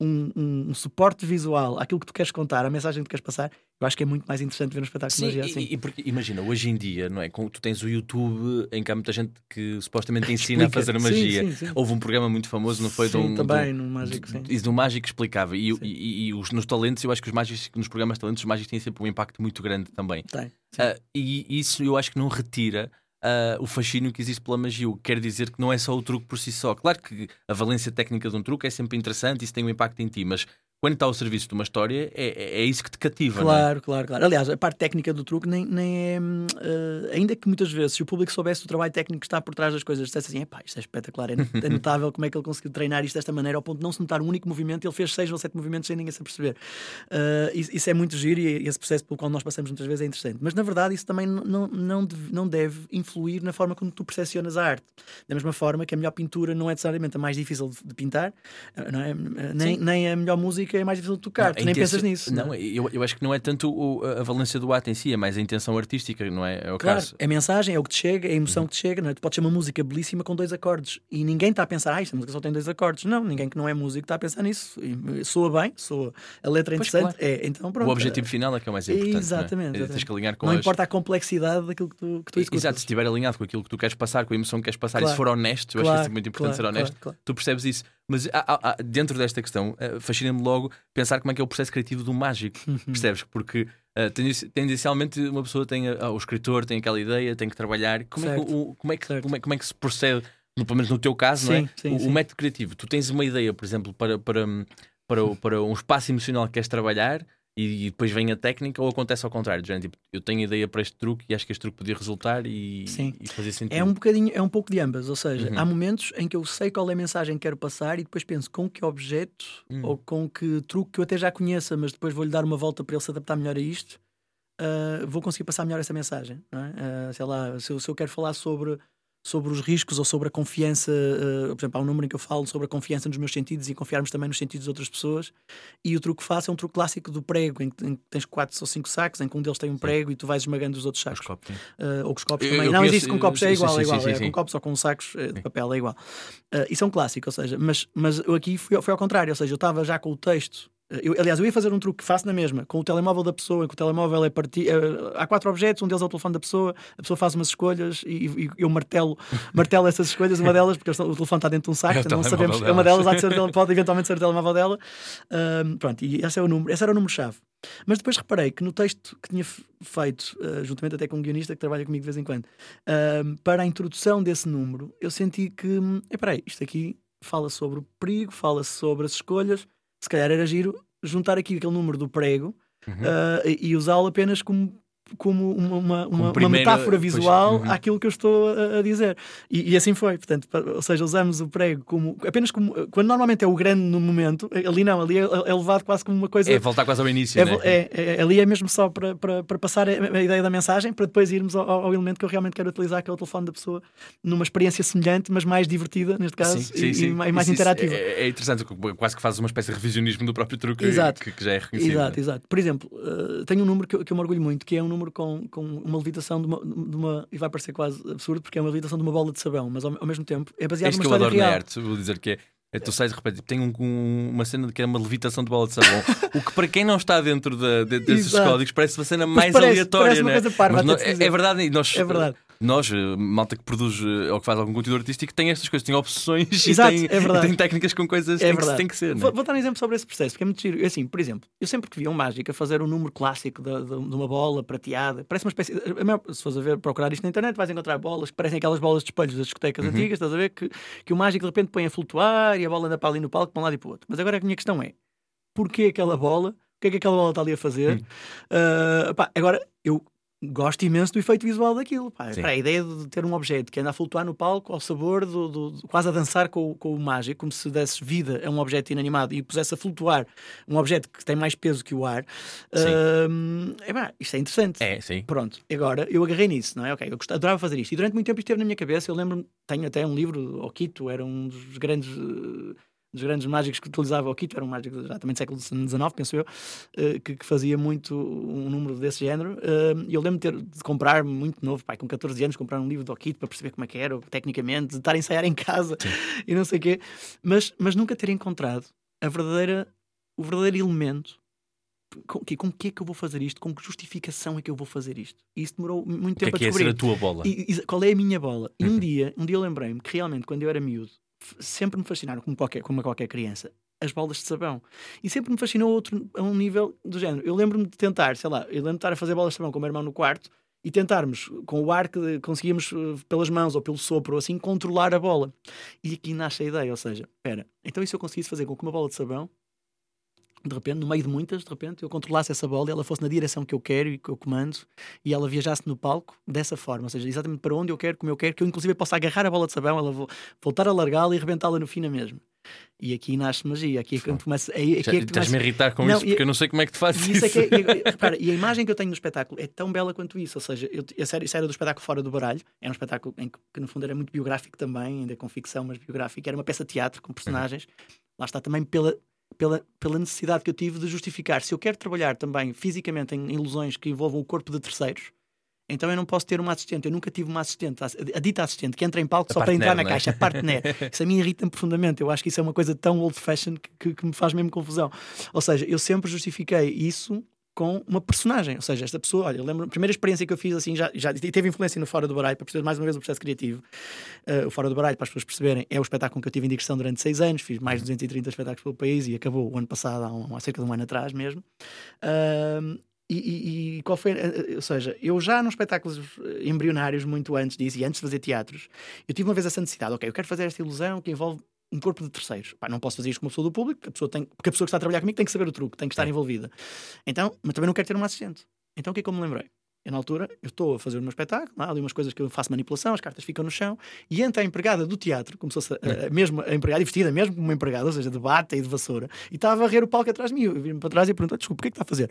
um, um- um suporte visual àquilo que tu queres contar, à mensagem que tu queres passar, eu acho que é muito mais interessante ver um espetáculo Sim, de magia e- assim. e, porque imagina, hoje em dia, não é? Com- Tu tens o YouTube em que há muita gente que supostamente ensina a fazer Sim, magia. sim, sim. Houve um programa muito famoso, não foi? Sim, de um- também, no mágico, sim. Isso do mágico explicava. E, Sim. e- e- e os, nos talentos, eu acho que os mágicos, nos programas de talentos, os mágicos têm sempre um impacto muito grande também. Tem. sim. Ah, e isso eu acho que não retira ah, o fascínio que existe pela magia. O que quer dizer que não é só o truque por si só. Claro que a valência técnica de um truque é sempre interessante, isso tem um impacto em ti, mas quando está ao serviço de uma história, é, é- é isso que te cativa. não é? Claro, claro, claro. Aliás, a parte técnica do truque nem, nem é. eh, ainda que muitas vezes, se o público soubesse o trabalho técnico que está por trás das coisas, dissesse assim: pá, isto é espetacular, é, é notável como é que ele conseguiu treinar isto desta maneira, ao ponto de não se notar um único movimento, ele fez seis ou sete movimentos sem ninguém se aperceber. Eh, isso, é muito giro e esse processo pelo qual nós passamos muitas vezes é interessante. Mas na verdade, isso também não, não, deve, não deve influir na forma como tu percepcionas a arte. Da mesma forma que a melhor pintura não é necessariamente a mais difícil de, pintar, eh, não é? Nem, nem a melhor música é mais difícil de tocar. Não, tu nem intenção- pensas nisso. Não, eu, eu acho que não é tanto o- a valência do ato em si, é mais a intenção artística, não é? É o Claro, caso. é a mensagem, é o que te chega, é a emoção que te chega. Não é? Tu podes ter uma música belíssima com dois acordes e ninguém está a pensar, ah, esta música só tem dois acordes. Não, ninguém que não é músico está a pensar nisso. E soa bem, soa. A letra é Pois, interessante. É, então, pronto. o objetivo final é que é o mais importante. Exatamente, Não é? Tens que alinhar com não as... importa a complexidade daquilo que tu, que tu escutas. Exato, se estiver alinhado com aquilo que tu queres passar, com a emoção que queres passar, e Claro. se for honesto, eu acho que é muito importante claro, ser honesto, claro, claro. tu percebes isso. Mas há- há- há- dentro desta questão, eh, fascina-me logo pensar como é que é o processo criativo do mágico, Uhum. percebes? Porque tendenci- tendencialmente uma pessoa tem, a- o escritor tem aquela ideia, tem que trabalhar. Como, é que, o- como, é, que, como, é, como é que se procede, no, pelo menos no teu caso, não é? Sim, sim, o, o sim. método criativo, tu tens uma ideia, por exemplo, para, para, para, o- para um espaço emocional que queres trabalhar. E, e depois vem a técnica, ou acontece ao contrário? género, tipo, eu tenho ideia para este truque e acho que este truque podia resultar e, Sim. e fazer sentido. É um bocadinho, é um pouco de ambas, ou seja, Uhum. há momentos em que eu sei qual é a mensagem que quero passar e depois penso com que objeto Hum. ou com que truque que eu até já conheça, mas depois vou-lhe dar uma volta para ele se adaptar melhor a isto, ah, vou conseguir passar melhor essa mensagem. É? Ah, sei lá, se eu, se eu quero falar sobre sobre os riscos ou sobre a confiança. Uh, por exemplo, há um número em que eu falo sobre a confiança nos meus sentidos e confiarmos também nos sentidos de outras pessoas. E o truque que faço é um truque clássico do prego, em que, em que tens quatro ou cinco sacos, em que um deles tem um prego sim. e tu vais esmagando os outros sacos. Os copos, uh, ou com os copos eu, também. Eu não conheço, existe com copos, é igual, sim, é igual. Sim, é com copos ou com sacos de papel, é igual. Uh, isso é um clássico, ou seja, mas, mas eu aqui fui, foi ao contrário, ou seja, eu estava já com o texto eu, aliás, eu ia fazer um truque que faço na mesma, com o telemóvel da pessoa, em que o telemóvel é partido. Uh, há quatro objetos, um deles é o telefone da pessoa, a pessoa faz umas escolhas e, e eu martelo, martelo essas escolhas, uma delas, porque o telefone está dentro de um saco, é então não sabemos que é uma delas, ser, pode eventualmente ser o telemóvel dela. Pronto, e esse, é o número, esse era o número-chave. Mas depois reparei que no texto que tinha feito, uh, juntamente até com um guionista que trabalha comigo de vez em quando, uh, para a introdução desse número, eu senti que, hum, peraí, isto aqui fala sobre o perigo, fala sobre as escolhas, se calhar era giro juntar aqui aquele número do prego uhum. uh, e, e usá-lo apenas como como uma, uma, uma, uma metáfora visual pois, uhum. àquilo que eu estou a, a dizer. E, e, assim foi. Portanto, ou seja, usamos o prego como apenas como quando normalmente é o grande no momento, ali não, ali é, é levado quase como uma coisa. É voltar quase ao início. É, né? é, é ali é mesmo só para, para, para passar a, a, ideia da mensagem, para depois irmos ao, ao, elemento que eu realmente quero utilizar, que é o telefone da pessoa, numa experiência semelhante, mas mais divertida, neste caso, sim, sim, e, sim. e, mais isso, interativa. É, é, interessante, quase que fazes uma espécie de revisionismo do próprio truque. Que, que já é reconhecido. Exato, exato. Por exemplo, uh, tenho um número que eu, que eu me orgulho muito, que é um número com, com uma levitação de uma, de uma, E vai parecer quase absurdo, porque é uma levitação de uma bola de sabão, mas ao, ao mesmo tempo é baseado é numa que eu adoro real. na arte, vou dizer que é. É, tu sais de repente, tem um, um, uma cena de que é uma levitação de bola de sabão. o que para quem não está dentro de, de, desses Exato. códigos parece uma cena mais parece, aleatória, parece né? parva, Mas, é, é, verdade, nós, é verdade nós, eh, malta que produz eh, ou que faz algum conteúdo artístico, tem estas coisas, tem opções Exato, e, tem, é verdade. e tem técnicas com coisas é que tem que, tem que ser. Vou, vou, dar um exemplo sobre esse processo, porque é muito giro. É assim, por exemplo, eu sempre que via um mágico a fazer um número clássico de, de, de uma bola prateada, parece uma espécie. Se fores a ver, procurar isto na internet, vais encontrar bolas que parecem aquelas bolas de espelhos das discotecas uhum. antigas, estás a ver? Que, que o mágico de repente põe a flutuar e a bola anda para ali no palco, para um lado e para o outro. Mas agora a minha questão é: porquê aquela bola? O que é que aquela bola está ali a fazer? Uh, pá, agora, eu gosto imenso do efeito visual daquilo. Pá. Para a ideia de ter um objeto que anda a flutuar no palco ao sabor do, do, do quase a dançar com, com o mágico, como se desse vida a um objeto inanimado e pusesse a flutuar um objeto que tem mais peso que o ar. Uh, é, pá, isto é interessante. É, sim. Pronto, agora eu agarrei nisso, não é? Ok, eu gostava, adorava fazer isto. E durante muito tempo isto esteve na minha cabeça. Eu lembro-me, tenho até um livro, o Quito, era um dos grandes. Uh, dos grandes mágicos que utilizava o kit, era um mágico já também do século XIX, penso eu, eh, que, que, fazia muito um número desse género. Eh, e eu lembro de, ter, de comprar muito novo, pai, com 14 anos, comprar um livro do kit para perceber como é que era, tecnicamente, de estar a ensaiar em casa Sim. e não sei o quê, mas, mas nunca ter encontrado a verdadeira, o verdadeiro elemento com, com que é que eu vou fazer isto? Com que justificação é que eu vou fazer isto? E isso demorou muito tempo que é que a descobrir. É a tua bola? E, e, qual é a minha bola? E um uhum. dia, um dia eu lembrei-me que realmente, quando eu era miúdo, sempre me fascinaram, como, qualquer, como qualquer criança, as bolas de sabão. E sempre me fascinou outro, a um nível do género. Eu lembro-me de tentar, sei lá, eu lembro-me de estar a fazer bolas de sabão com o meu irmão no quarto e tentarmos, com o ar que conseguíamos eh, pelas mãos ou pelo sopro, assim, controlar a bola. E aqui nasce a ideia, ou seja, espera, então e se eu conseguisse fazer com que uma bola de sabão de repente, no meio de muitas, de repente, eu controlasse essa bola e ela fosse na direção que eu quero e que eu comando e ela viajasse no palco dessa forma, ou seja, exatamente para onde eu quero, como eu quero, que eu inclusive possa agarrar a bola de sabão, ela vou, voltar a largá-la e arrebentá-la no fim na mesma. E aqui nasce magia. Aqui é que começa. É, aqui é que Estás-me a irritar com não, isso porque eu não sei como é que tu fazes isso. isso. É que é, repara, e a imagem que eu tenho no espetáculo é tão bela quanto isso. Ou seja, eu, a série, a do espetáculo Fora do Baralho é um espetáculo em que, que, no fundo era muito biográfico também, ainda com ficção, mas biográfico. Era uma peça de teatro com personagens. Uhum. Lá está também pela, pela, pela necessidade que eu tive de justificar. Se eu quero trabalhar também fisicamente em ilusões que envolvam o corpo de terceiros, então eu não posso ter uma assistente. Eu nunca tive uma assistente, a, dita assistente, que entra em palco a só para entrar na é? caixa, a partner. isso a mim irrita-me profundamente. Eu acho que isso é uma coisa tão old-fashioned que, que, que, me faz mesmo confusão. Ou seja, eu sempre justifiquei isso com uma personagem. Ou seja, esta pessoa, olha, eu lembro, a primeira experiência que eu fiz assim, já, já teve influência no Fora do Baralho, para perceber mais uma vez o processo criativo. Uh, o Fora do Baralho, para as pessoas perceberem, é o espetáculo que eu tive em digressão durante seis anos, fiz mais de 230 espetáculos pelo país e acabou o ano passado, há, um, há cerca de um ano atrás mesmo. Uh, e, e, e, qual foi? Eh, eh, ou seja, eu já nos espetáculos embrionários, muito antes disso e antes de fazer teatros, eu tive uma vez essa necessidade, ok, eu quero fazer esta ilusão que envolve um corpo de terceiros. Pá, não posso fazer isto com uma pessoa do público, a pessoa tem, porque a pessoa que está a trabalhar comigo tem que saber o truque, tem que estar é. envolvida. Então, mas também não quero ter uma assistente. Então o que é que eu me lembrei? Eu, na altura, eu estou a fazer o meu espetáculo, há ali umas coisas que eu faço manipulação, as cartas ficam no chão, e entra a empregada do teatro, como se fosse a, a, mesmo a empregada, e vestida mesmo como uma empregada, ou seja, de bata e de vassoura, e está a varrer o palco atrás de mim. Eu vim para trás e pergunto: desculpa, o que é que está a fazer?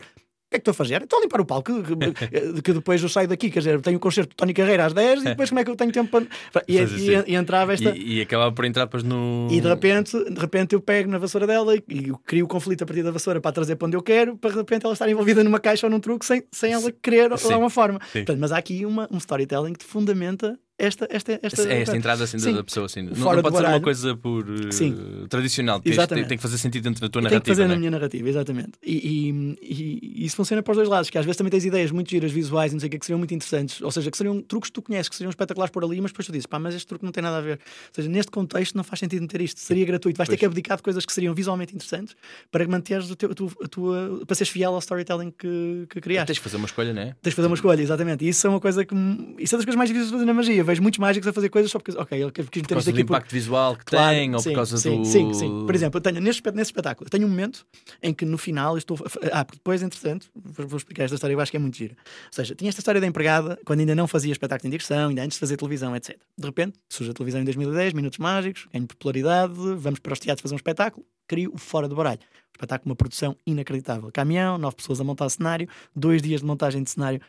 Que é que estou a fazer? Estou a limpar o palco, que, que depois eu saio daqui, quer dizer, tenho o um concerto de Tony Carreira às 10 e depois como é que eu tenho tempo para. E, e, e entrava esta. E, e, acabava por entrar depois no. E de repente, de repente eu pego na vassoura dela e, e crio o conflito a partir da vassoura para trazer para onde eu quero, para de repente ela estar envolvida numa caixa ou num truque sem, sem ela querer de alguma forma. Portanto, mas há aqui uma, um storytelling que fundamenta esta, esta, esta, é esta entrada assim da pessoa assim. Não, não pode ser uma coisa por uh, tradicional, tem, tem, que fazer sentido dentro da tua narrativa. Tem que fazer né? na minha narrativa, exatamente. E, e, e, isso funciona para os dois lados, que às vezes também tens ideias muito giras visuais e não sei o que, que seriam muito interessantes, ou seja, que seriam truques que tu conheces, que seriam espetaculares por ali, mas depois tu dizes, pá, mas este truque não tem nada a ver. Ou seja, neste contexto não faz sentido meter isto, seria gratuito. Vais pois. ter que abdicar de coisas que seriam visualmente interessantes para manteres o teu, a tua, a tua, para seres fiel ao storytelling que, que criaste. Tens de fazer uma escolha, não é? Tens de fazer uma escolha, exatamente. E isso é uma coisa que. Isso é das coisas mais difíceis de fazer na magia. Vejo muitos mágicos a fazer coisas só porque, ok, ele quis meter isto aqui. do impacto visual que claro, tem, ou sim, por causa sim, do. Sim, sim. Por exemplo, eu tenho, nesse, nesse espetáculo, eu tenho um momento em que no final estou. Ah, depois, entretanto, vou, vou explicar esta história, eu acho que é muito gira. Ou seja, tinha esta história da empregada quando ainda não fazia espetáculo de direção, ainda antes de fazer televisão, etc. De repente, surge a televisão em 2010, Minutos Mágicos, ganho popularidade, vamos para os teatros fazer um espetáculo, crio o Fora do Baralho espetáculo, uma produção inacreditável. Caminhão, nove pessoas a montar cenário, dois dias de montagem de cenário.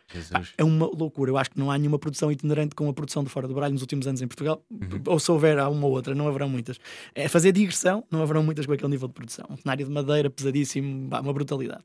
É uma loucura. Eu acho que não há nenhuma produção itinerante com a produção de Fora do Baralho nos últimos anos em Portugal. Uhum. Ou se houver, há uma ou outra, não haverão muitas. É fazer digressão, não haverão muitas com aquele nível de produção. Um cenário de madeira pesadíssimo, uma brutalidade.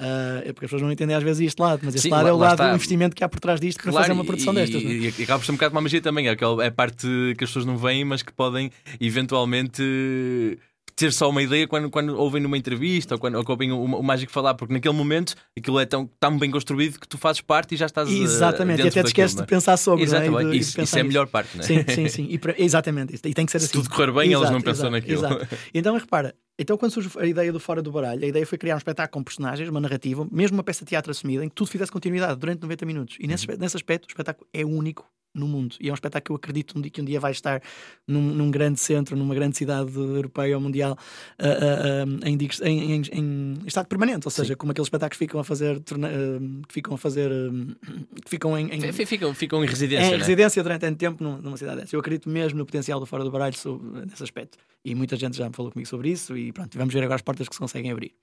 Uh, é porque as pessoas não entendem às vezes este lado, mas este Sim, lado é o lado do investimento que há por trás disto claro, para fazer uma produção e, destas. E, é? e, acaba por ser um bocado uma magia também, é, é a parte que as pessoas não veem, mas que podem eventualmente ter só uma ideia quando, quando ouvem numa entrevista ou quando ou ouvem o, o, mágico falar, porque naquele momento aquilo é tão, tão bem construído que tu fazes parte e já estás. Eh, exatamente, e até te esqueces de pensar sobre. Exatamente, é? isso, isso é a melhor parte, não é? Sim, sim, sim. E pra, exatamente, e tem que ser Se assim. tudo correr bem, exato, eles não pensam exato, naquilo. Exato. Então repara, então, quando surge a ideia do Fora do Baralho, a ideia foi criar um espetáculo com personagens, uma narrativa, mesmo uma peça de teatro assumida, em que tudo fizesse continuidade durante 90 minutos. E nesse, uhum. nesse aspecto, o espetáculo é único no mundo. E é um espetáculo que eu acredito um dia, que um dia vai estar num, num grande centro, numa grande cidade europeia ou mundial, uh, uh, uh, em, em, em, estado permanente. Ou seja, Sim. como aqueles espetáculos ficam a fazer, que ficam a fazer, que ficam em, em ficam, ficam em residência. Em né? residência durante tanto tempo numa cidade dessa. Eu acredito mesmo no potencial do Fora do Baralho sobre, nesse aspecto. E muita gente já me falou comigo sobre isso. E pronto, vamos ver agora as portas que se conseguem abrir.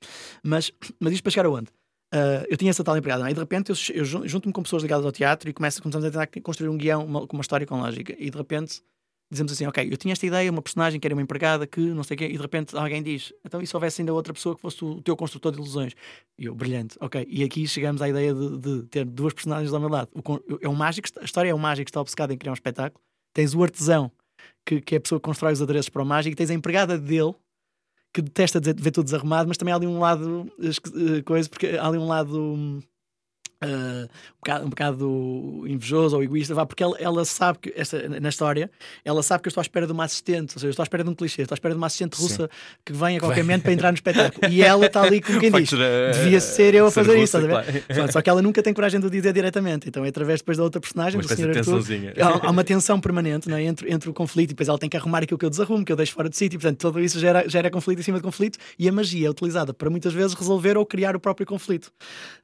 Mas, mas isto para chegar aonde? Uh, eu tinha essa tal empregada, é? e de repente eu, eu junto-me com pessoas ligadas ao teatro e começo, começamos a tentar construir um guião com uma história com lógica. E de repente dizemos assim: Ok, eu tinha esta ideia, uma personagem que era uma empregada que não sei o quê, e de repente alguém diz: Então, e se houvesse ainda outra pessoa que fosse o teu construtor de ilusões? E eu, brilhante, ok. E aqui chegamos à ideia de, de ter duas personagens ao meu lado. O, é um mágico, a história é um mágico que está obcecado em criar um espetáculo. Tens o artesão, que, que é a pessoa que constrói os adereços para o mágico, e tens a empregada dele que detesta ver tudo desarrumado, mas também há ali um lado eh, coisa, porque há ali um lado Uh, um, bocado, um, bocado, invejoso ou egoísta, vá, porque ela, ela sabe que, esta, na história, ela sabe que eu estou à espera de uma assistente, ou seja, eu estou à espera de um clichê, estou à espera de uma assistente russa Sim. que vem a qualquer momento para entrar no espetáculo. E ela está ali como quem diz: devia ser eu a fazer isso, claro. Só que ela nunca tem coragem de o dizer diretamente. Então é através depois da outra personagem, do Sr. Arthur, há, há, uma tensão permanente é? entre, entre o conflito e depois ela tem que arrumar aquilo que eu desarrumo, que eu deixo fora de sítio. Portanto, tudo isso gera, gera conflito em cima de conflito e a magia é utilizada para muitas vezes resolver ou criar o próprio conflito.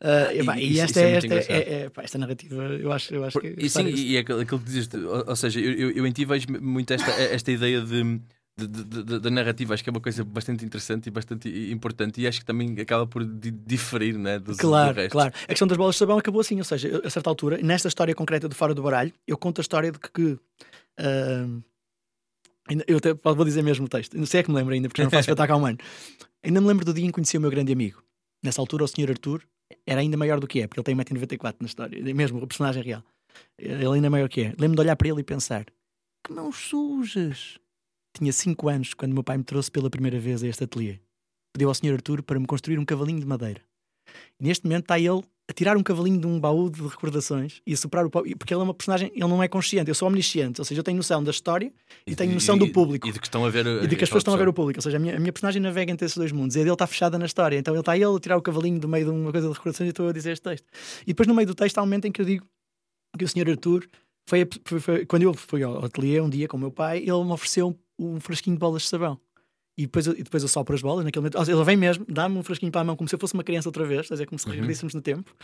Uh, e, e, e, esta, é, esta é, é, é, pá, esta narrativa, eu acho, eu acho que. E sim, e é aquilo que dizes, ou, ou seja, eu, eu, em ti vejo muito esta, esta ideia de. Da narrativa, acho que é uma coisa bastante interessante e bastante importante, e acho que também acaba por diferir né, do, claro, do resto. Claro, a questão das bolas de sabão acabou assim, ou seja, a certa altura, nesta história concreta do Fora do Baralho, eu conto a história de que. que uh, eu até vou dizer mesmo o texto, não sei é que me lembro ainda, porque não faço espetáculo há um ano. Ainda me lembro do dia em que conheci o meu grande amigo. Nessa altura, o Sr. Arthur era ainda maior do que é, porque ele tem 1,94m na história, mesmo o personagem real. Ele ainda é maior que é. Lembro-me de olhar para ele e pensar: que mãos sujas! Tinha 5 anos quando meu pai me trouxe pela primeira vez a este ateliê. Pediu ao Sr. Arthur para me construir um cavalinho de madeira. E neste momento está ele a tirar um cavalinho de um baú de recordações e a soprar o porque ele é uma personagem, ele não é consciente, eu sou omnisciente, ou seja, eu tenho noção da história e, e tenho noção e, do público. E de que estão a ver E de que as pessoas estão a ver o público, ou seja, a minha, a minha, personagem navega entre esses dois mundos e a dele está fechada na história, então ele está ele a tirar o cavalinho do meio de uma coisa de recordações e estou a dizer este texto. E depois no meio do texto há um momento em que eu digo que o senhor Arthur foi, foi, foi quando eu fui ao ateliê um dia com o meu pai, ele me ofereceu um, um frasquinho de bolas de sabão. E depois, eu, e depois eu sopro as bolas naquele momento. Ele vem mesmo, dá-me um frasquinho para a mão como se eu fosse uma criança outra vez, dizer, como se regredíssemos uhum. no tempo.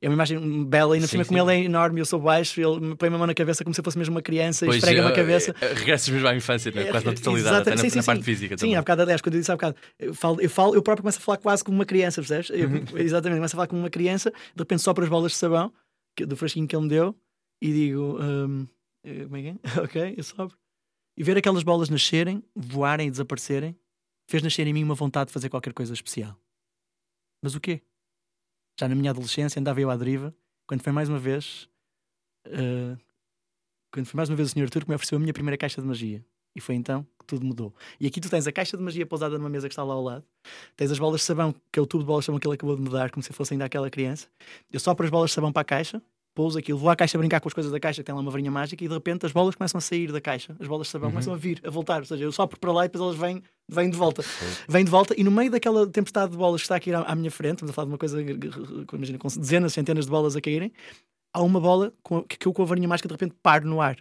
É uma imagem bela, e na cima, como ele é enorme, eu sou baixo, ele põe a mão na cabeça como se eu fosse mesmo uma criança pois, e esfrega-me a cabeça. Eh, regressas mesmo à infância, né? quase na totalidade, até na, sim, sim, na parte física. Sim, há bocado, aliás, quando eu disse há bocado, eu falo, eu, falo, eu próprio começo a falar quase como uma criança, percebes? Eu, uhum. Exatamente, começo a falar como uma criança, de repente sopro as bolas de sabão que, do frasquinho que ele me deu e digo: um, eh, como é que é? ok, eu sopro. E ver aquelas bolas nascerem, voarem e desaparecerem fez nascer em mim uma vontade de fazer qualquer coisa especial. Mas o quê? Já na minha adolescência andava eu à deriva, quando foi mais uma vez. Uh, quando foi mais uma vez o Sr. Arthur que me ofereceu a minha primeira caixa de magia. E foi então que tudo mudou. E aqui tu tens a caixa de magia pousada numa mesa que está lá ao lado, tens as bolas de sabão, que é o tubo de bolas de sabão que ele acabou de me dar, como se fosse ainda aquela criança. Eu sopro as bolas de sabão para a caixa, pouso aquilo, vou à caixa brincar com as coisas da caixa, que tem lá uma varinha mágica, e de repente as bolas começam a sair da caixa, as bolas de sabão uhum. começam a vir, a voltar. Ou seja, eu sopro para lá e depois elas vêm, vêm de volta. Vêm de volta, e no meio daquela tempestade de bolas que está aqui à, à minha frente, estamos a falar de uma coisa, imagina, com dezenas, centenas de bolas a caírem, há uma bola que eu com a varinha mágica de repente paro no ar.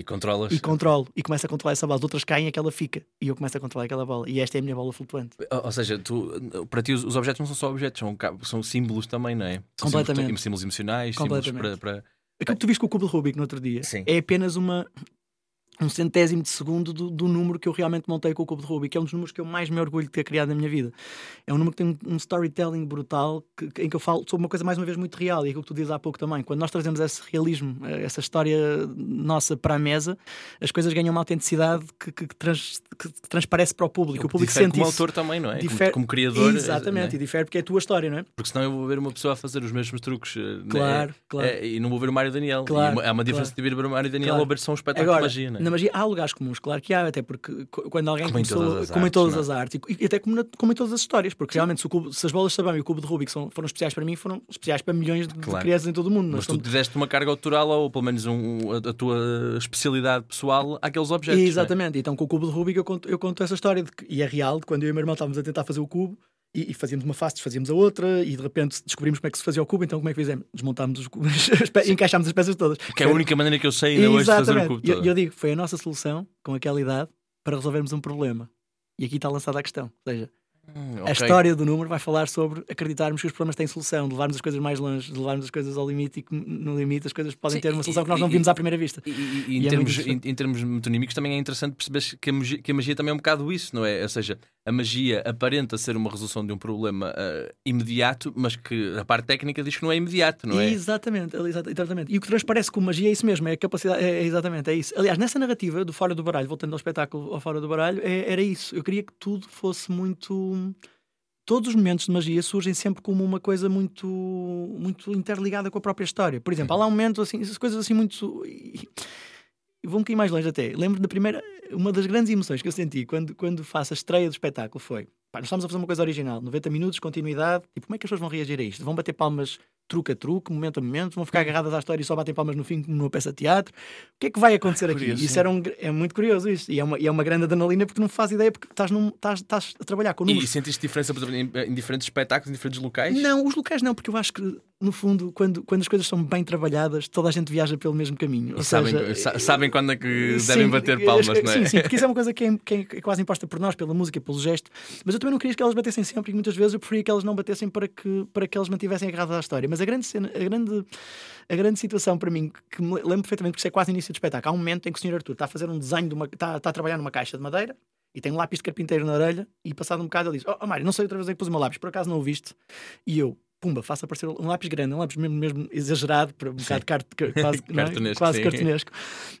E controlas? E controlo. E começo a controlar essa bola. As outras caem aquela fica. E eu começo a controlar aquela bola. E esta é a minha bola flutuante. Ou, ou seja, tu, para ti os, os, objetos não são só objetos, são, são símbolos também, não é? São Completamente. Símbolos, símbolos emocionais, símbolos para, para Aquilo que tu viste com o cubo de Rubik no outro dia Sim. é apenas uma, um centésimo de segundo do, do, número que eu realmente montei com o cubo de Rubik, que é um dos números que eu mais me orgulho de ter criado na minha vida. É um número que tem um, um storytelling brutal que, em que eu falo sobre uma coisa mais uma vez muito real, e é aquilo que tu dizes há pouco também. Quando nós trazemos esse realismo, eh, essa história nossa para a mesa, as coisas ganham uma autenticidade que, que, trans, que transparece para o público. O, o público sente como isso. autor também, não é? Difere... Como, como, criador. Exatamente, é? e difere porque é a tua história, não é? Porque senão eu vou ver uma pessoa a fazer os mesmos truques. Eh, claro, é, claro. É, e não vou ver o Mário Daniel. Claro, há uma diferença claro. de ver o Mário Daniel claro. ou ver só um espetáculo Agora, de magia. Na magia há lugares comuns, claro que há, até porque quando alguém como começou, em todas as como artes, em todas as artes e, até como, na, como, em todas as histórias, porque Sim. realmente se, cubo, se, as bolas de sabão e o cubo de Rubik são, foram especiais para mim, foram especiais para milhões de, claro. de crianças em todo o mundo. Mas, tu deste uma carga autoral ou pelo menos um, a, a, tua especialidade pessoal àqueles objetos. É? Exatamente, é? então com o cubo de Rubik eu conto, eu conto essa história que, e é real, de quando eu e o meu irmão estávamos a tentar fazer o cubo e, e, fazíamos uma face, fazíamos a outra, e de repente descobrimos como é que se fazia o cubo. Então, como é que fizemos? Desmontámos os cubos, encaixámos as peças todas. Que é a única maneira que eu sei ainda hoje de fazer o cubo. E eu, eu, digo, foi a nossa solução, com aquela idade, para resolvermos um problema. E aqui está lançada a questão. Ou seja, Hum, okay. A história do número vai falar sobre acreditarmos que os problemas têm solução, de levarmos as coisas mais longe, de levarmos as coisas ao limite e que no limite as coisas podem Sim, ter uma solução e, que nós não vimos à primeira vista. E, e, e em, é termos, em, em, termos metonímicos também é interessante perceber que a, magia, que a, magia, também é um bocado isso, não é? Ou seja, a magia aparenta ser uma resolução de um problema uh, imediato, mas que a parte técnica diz que não é imediato, não é? Exatamente, exatamente. E o que transparece com magia é isso mesmo, é a capacidade, é, é exatamente, é isso. Aliás, nessa narrativa do Fora do Baralho, voltando ao espetáculo ao Fora do Baralho, é, era isso. Eu queria que tudo fosse muito todos os momentos de magia surgem sempre como uma coisa muito, muito interligada com a própria história. Por exemplo, há lá um momento assim, coisas assim muito. E vou um bocadinho mais longe até. Lembro da primeira. Uma das grandes emoções que eu senti quando, quando faço a estreia do espetáculo foi. Pá, nós estamos a fazer uma coisa original, 90 minutos, continuidade. Tipo, como é que as pessoas vão reagir a isto? Vão bater palmas truque a truque, momento a momento, vão ficar agarradas à história e só batem palmas no fim, como numa peça de teatro. O que é que vai acontecer é aqui? Curioso, isso era um, é muito curioso isso. E é uma, e é uma grande adrenalina porque não faz ideia, porque estás, num, estás, estás a trabalhar com números. E sentiste diferença, em, em, diferentes espetáculos, em diferentes locais? Não, os locais não, porque eu acho que, no fundo, quando, quando as coisas são bem trabalhadas, toda a gente viaja pelo mesmo caminho. Ou sabem, seja, sabem quando é que sim, devem bater palmas, não é? Sim, sim, porque isso é uma coisa que é, que é, quase imposta por nós, pela música, pelo gesto. Mas eu também não queria que elas batessem sempre e muitas vezes eu preferia que elas não batessem para que, para que elas mantivessem agarradas à história. Mas a grande cena, a grande a grande situação para mim, que me lembro perfeitamente, porque isso é quase início do espetáculo. Há um momento em que o Sr. Arthur está a fazer um desenho de uma. está, está a trabalhar numa caixa de madeira e tem um lápis de carpinteiro na orelha e passado um bocado ele diz: Oh, oh Mário, não sei outra vez em que pus o meu lápis, por acaso não o viste? E eu, pumba, faço aparecer um lápis grande, um lápis mesmo, mesmo exagerado, para um bocado cart, quase, é? cartunesco, quase cartunesco.